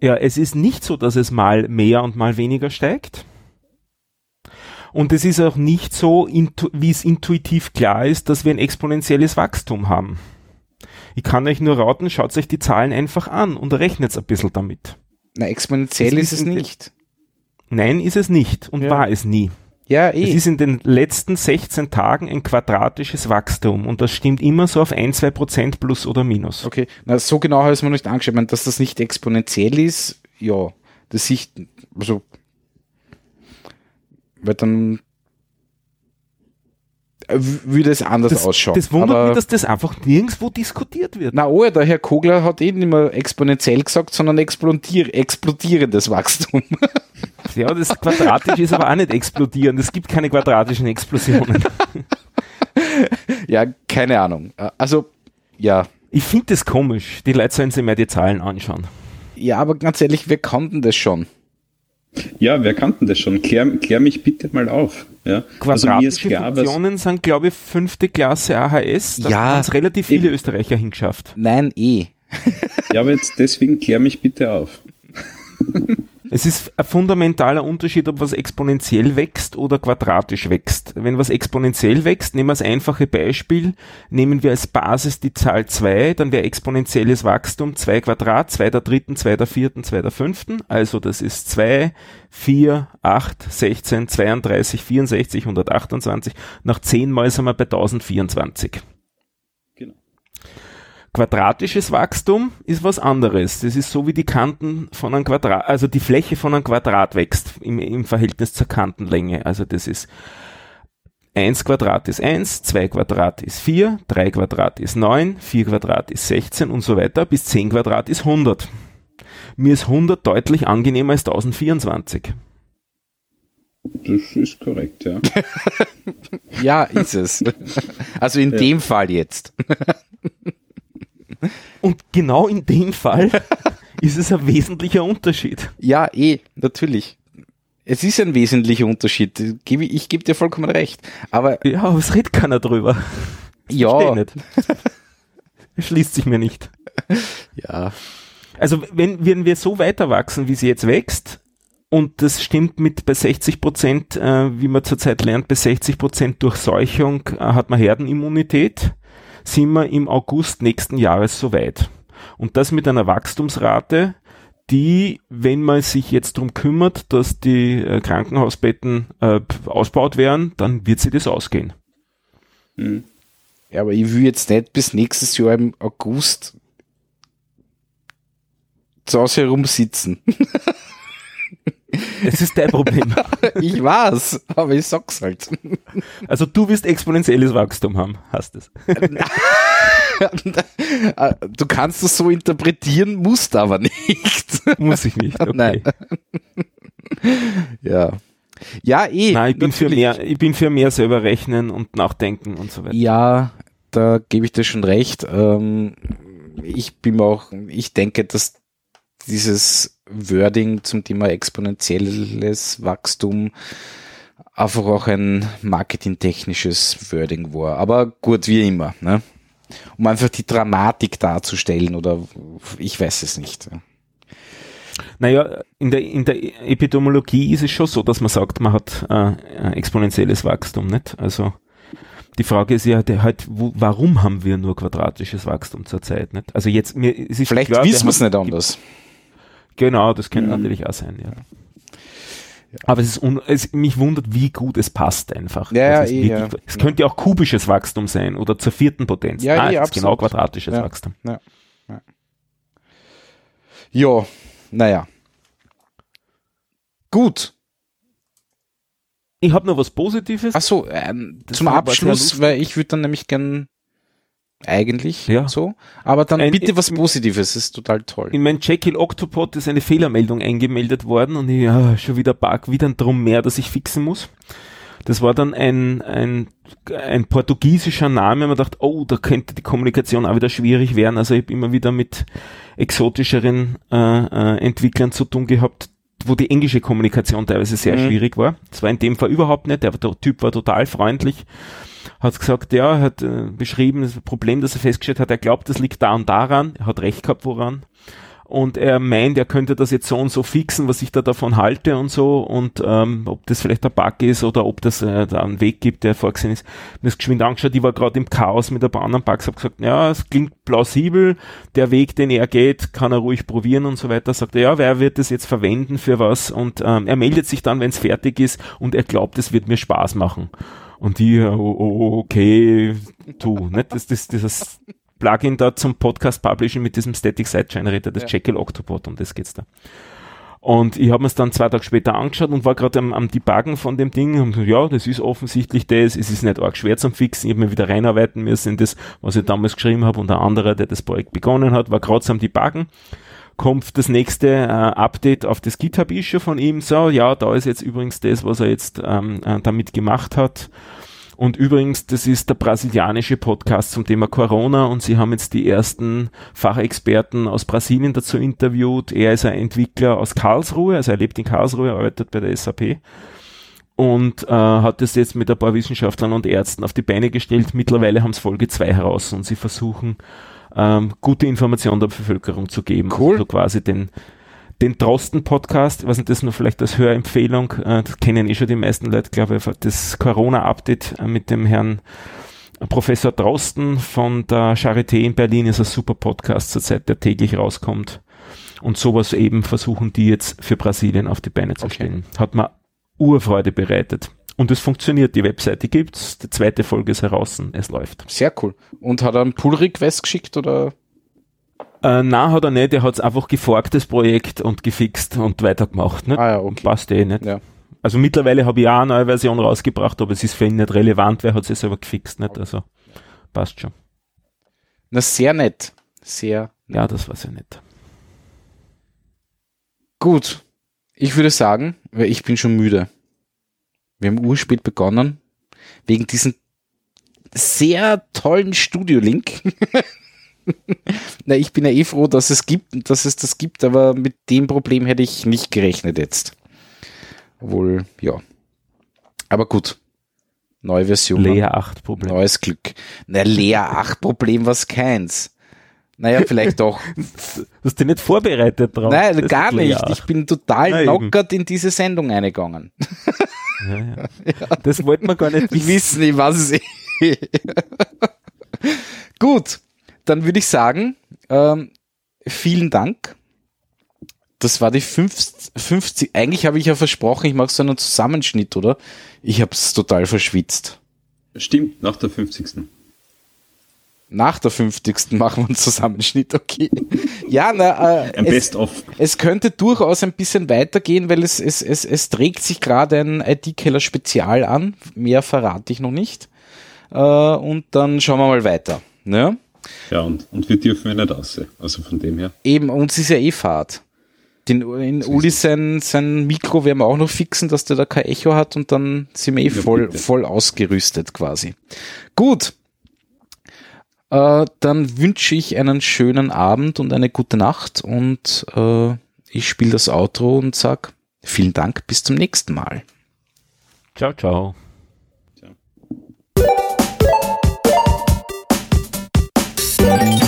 ja, es ist nicht so, dass es mal mehr und mal weniger steigt. Und es ist auch nicht so, wie es intuitiv klar ist, dass wir ein exponentielles Wachstum haben. Ich kann euch nur raten, schaut euch die Zahlen einfach an und rechnet ein bisschen damit. Na, exponentiell Es ist ist es nicht. Nein, ist es nicht und Ja. war es nie. Ja, Es eh. ist in den letzten 16 Tagen ein quadratisches Wachstum und das stimmt immer so auf ein, zwei Prozent plus oder minus. Okay, na, so genau habe ich es mir nicht angeschaut. Ich meine, dass das nicht exponentiell ist, ja, das Sicht, also, weil dann äh, würde es anders Das, ausschauen. das wundert Aber, mich, dass das einfach nirgendwo diskutiert wird. na, oh, der Herr Kogler hat eh nicht mehr exponentiell gesagt, sondern explodier explodierendes Wachstum. Ja, das quadratisch ist aber auch nicht explodieren. Es gibt keine quadratischen Explosionen. ja, keine Ahnung. Also, ja. Ich finde das komisch. Die Leute sollen sich mehr die Zahlen anschauen. Ja, aber ganz ehrlich, wir kannten das schon. Ja, wer kannten das schon? Klär, klär mich bitte mal auf. Ja? Also mir ist Quadratische klar, was, Funktionen sind, glaube ich, fünfte Klasse AHS. Da Ja, haben es relativ viele Österreicher hingeschafft. Nein, eh. ja, aber jetzt deswegen klär mich bitte auf. Es ist ein fundamentaler Unterschied, ob was exponentiell wächst oder quadratisch wächst. Wenn was exponentiell wächst, nehmen wir das einfache Beispiel, nehmen wir als Basis die Zahl 2, dann wäre exponentielles Wachstum 2 Quadrat, 2 der dritten, 2 der vierten, 2 der fünften. Also das ist 2, 4, 8, 16, 32, 64, 128. Nach 10 Mal sind wir bei 1024. Quadratisches Wachstum ist was anderes. Das ist so wie die Kanten von einem Quadrat, also die Fläche von einem Quadrat wächst im, im Verhältnis zur Kantenlänge. Also das ist 1 Quadrat ist 1, 2 Quadrat ist 4, 3 Quadrat ist 9, 4 Quadrat ist 16 und so weiter, bis 10 Quadrat ist 100. Mir ist 100 deutlich angenehmer als 1024. Das ist korrekt, ja. ja, ist es. Also in ja. dem Fall jetzt. Und genau in dem Fall ist es ein wesentlicher Unterschied. Ja, eh, natürlich. Es ist ein wesentlicher Unterschied. Ich gebe dir vollkommen recht. Aber ja, aber es redet keiner drüber. Das ja. Nicht. Schließt sich mir nicht. Ja. Also wenn, wenn wir so weiter wachsen, wie sie jetzt wächst, und das stimmt mit bei 60 Prozent, äh, wie man zurzeit lernt, bei 60 Prozent Durchseuchung äh, hat man Herdenimmunität, sind wir im August nächsten Jahres soweit. Und das mit einer Wachstumsrate, die, wenn man sich jetzt darum kümmert, dass die äh, Krankenhausbetten äh, ausbaut werden, dann wird sie das ausgehen. Hm. Ja, aber ich will jetzt nicht bis nächstes Jahr im August zu Hause herumsitzen. Das ist dein Problem. ich weiß, aber ich sag's halt. Also du wirst exponentielles Wachstum haben, hast es. du kannst es so interpretieren, musst aber nicht. Muss ich nicht, okay. Nein. Ja. Ja, eh. Nein, ich bin, für mehr, ich bin für mehr selber rechnen und nachdenken und so weiter. Ja, da gebe ich dir schon recht. Ähm, ich bin auch, ich denke, dass dieses Wording zum Thema exponentielles Wachstum einfach auch ein marketingtechnisches Wording war. Aber gut, wie immer. Ne? Um einfach die Dramatik darzustellen oder ich weiß es nicht. Naja, in der, in der Epidemiologie ist es schon so, dass man sagt, man hat äh, exponentielles Wachstum, nicht? Also die Frage ist ja halt, wo, warum haben wir nur quadratisches Wachstum zurzeit, nicht? Also jetzt mir es ist vielleicht klar, wissen wir es nicht anders. Genau, das könnte mhm. natürlich auch sein, ja. Aber es ist es, mich wundert, wie gut es passt einfach. Ja, es, ja, eh, ja. es könnte ja auch kubisches Wachstum sein oder zur vierten Potenz. Ja, Nein, ja, es ist genau quadratisches ja, Wachstum. Ja, ja. Jo, naja. Gut. Ich habe noch was Positives. Achso, ähm, zum Abschluss, weil ich würde dann nämlich gern eigentlich ja. so. Aber dann ein, bitte was Positives, das ist total toll. In mein Jekyll Octopod ist eine Fehlermeldung eingemeldet worden und ich, ja, schon wieder Bug, wieder ein Drum mehr, dass ich fixen muss. Das war dann ein, ein, ein portugiesischer Name. Man dachte, oh, da könnte die Kommunikation auch wieder schwierig werden. Also ich habe immer wieder mit exotischeren äh, äh, Entwicklern zu tun gehabt, wo die englische Kommunikation teilweise sehr mhm. schwierig war. Das war in dem Fall überhaupt nicht. Der, der Typ war total freundlich hat gesagt, ja, hat äh, beschrieben, das Problem, das er festgestellt hat, er glaubt, das liegt da und daran, er hat recht gehabt, woran. Und er meint, er könnte das jetzt so und so fixen, was ich da davon halte und so und ähm, ob das vielleicht ein Bug ist oder ob das äh, da einen Weg gibt, der vorgesehen ist. Mir das geschwind angeschaut, ich war gerade im Chaos mit ein paar anderen Bugs, habe gesagt, ja, es klingt plausibel, der Weg, den er geht, kann er ruhig probieren und so weiter. Sagt er, ja, wer wird das jetzt verwenden für was? Und ähm, er meldet sich dann, wenn es fertig ist und er glaubt, es wird mir Spaß machen. Und die, oh, oh, okay, tu, nicht? Das, das, dieses Plugin da zum Podcast Publishing mit diesem Static Site Generator, das ja. Jekyll Octopod, um das geht's da. Und ich habe mir es dann zwei Tage später angeschaut und war gerade am, am Debuggen von dem Ding und ja, das ist offensichtlich das, es ist nicht arg schwer zum Fixen, ich habe mir wieder reinarbeiten müssen in das, was ich damals geschrieben habe und ein anderer, der das Projekt begonnen hat, war gerade am Debuggen kommt das nächste äh, Update auf das GitHub-Issue von ihm. So, ja, da ist jetzt übrigens das, was er jetzt ähm, äh, damit gemacht hat. Und übrigens, das ist der brasilianische Podcast zum Thema Corona und sie haben jetzt die ersten Fachexperten aus Brasilien dazu interviewt. Er ist ein Entwickler aus Karlsruhe, also er lebt in Karlsruhe, arbeitet bei der SAP und äh, hat das jetzt mit ein paar Wissenschaftlern und Ärzten auf die Beine gestellt. Mittlerweile haben es Folge 2 heraus und sie versuchen ähm, gute Informationen der Bevölkerung zu geben. Cool. Also quasi den, den Drosten-Podcast, was nicht, das nur vielleicht als Hörempfehlung, äh, das kennen eh schon die meisten Leute, glaube ich, das Corona-Update äh, mit dem Herrn Professor Drosten von der Charité in Berlin ist ein super Podcast zurzeit, der täglich rauskommt. Und sowas eben versuchen die jetzt für Brasilien auf die Beine zu stellen. Hat mir Urfreude bereitet. Und es funktioniert, die Webseite gibt's, die zweite Folge ist heraus, es läuft. Sehr cool. Und hat er einen Pull-Request geschickt oder? Äh, nein, hat er nicht. Er hat es einfach geforkt, das Projekt, und gefixt und weitergemacht. Nicht? Ah ja, okay. Passt eh nicht. Ja. Also mittlerweile habe ich auch eine neue Version rausgebracht, aber es ist für ihn nicht relevant, weil er hat es selber gefixt. Nicht? Also passt schon. Na, sehr nett. Sehr Ja, das war sehr nett. gut. Ich würde sagen, weil ich bin schon müde. Wir haben urspät begonnen. Wegen diesem sehr tollen Studio-Link. Na, ich bin ja eh froh, dass es gibt, dass es das gibt, aber mit dem Problem hätte ich nicht gerechnet jetzt. Wohl, ja. Aber gut. Neue Version. Leer 8 Problem. Neues Glück. Na, leer 8 Problem was keins. Naja, vielleicht doch. Du hast dich nicht vorbereitet drauf. Nein, Das gar nicht. 8. Ich bin total Na, eben. lockert in diese Sendung eingegangen. Ja, ja. Das wollten wir gar nicht Ich wissen nicht, was es ist. Gut, dann würde ich sagen, ähm, vielen Dank. Das war die 50, 50 eigentlich habe ich ja versprochen, ich mache so einen Zusammenschnitt, oder? Ich habe es total verschwitzt. Stimmt, nach der 50. Nach der 50. machen wir einen Zusammenschnitt, okay. Ja, na, äh, Ein es, Best-of. es könnte durchaus ein bisschen weitergehen, weil es, es, es, es trägt sich gerade ein IT-Keller-Spezial an. Mehr verrate ich noch nicht. Äh, und dann schauen wir mal weiter. Ne? Ja, und, und wir dürfen ja nicht raus. Also von dem her. Eben, uns ist ja eh Fahrt. Den, in Uli sein, sein Mikro werden wir auch noch fixen, dass der da kein Echo hat und dann sind wir eh Ja, voll, bitte. voll ausgerüstet quasi. Gut. Äh, dann wünsche ich einen schönen Abend und eine gute Nacht und äh, ich spiele das Outro und sag vielen Dank, bis zum nächsten Mal. Ciao, ciao. Ciao.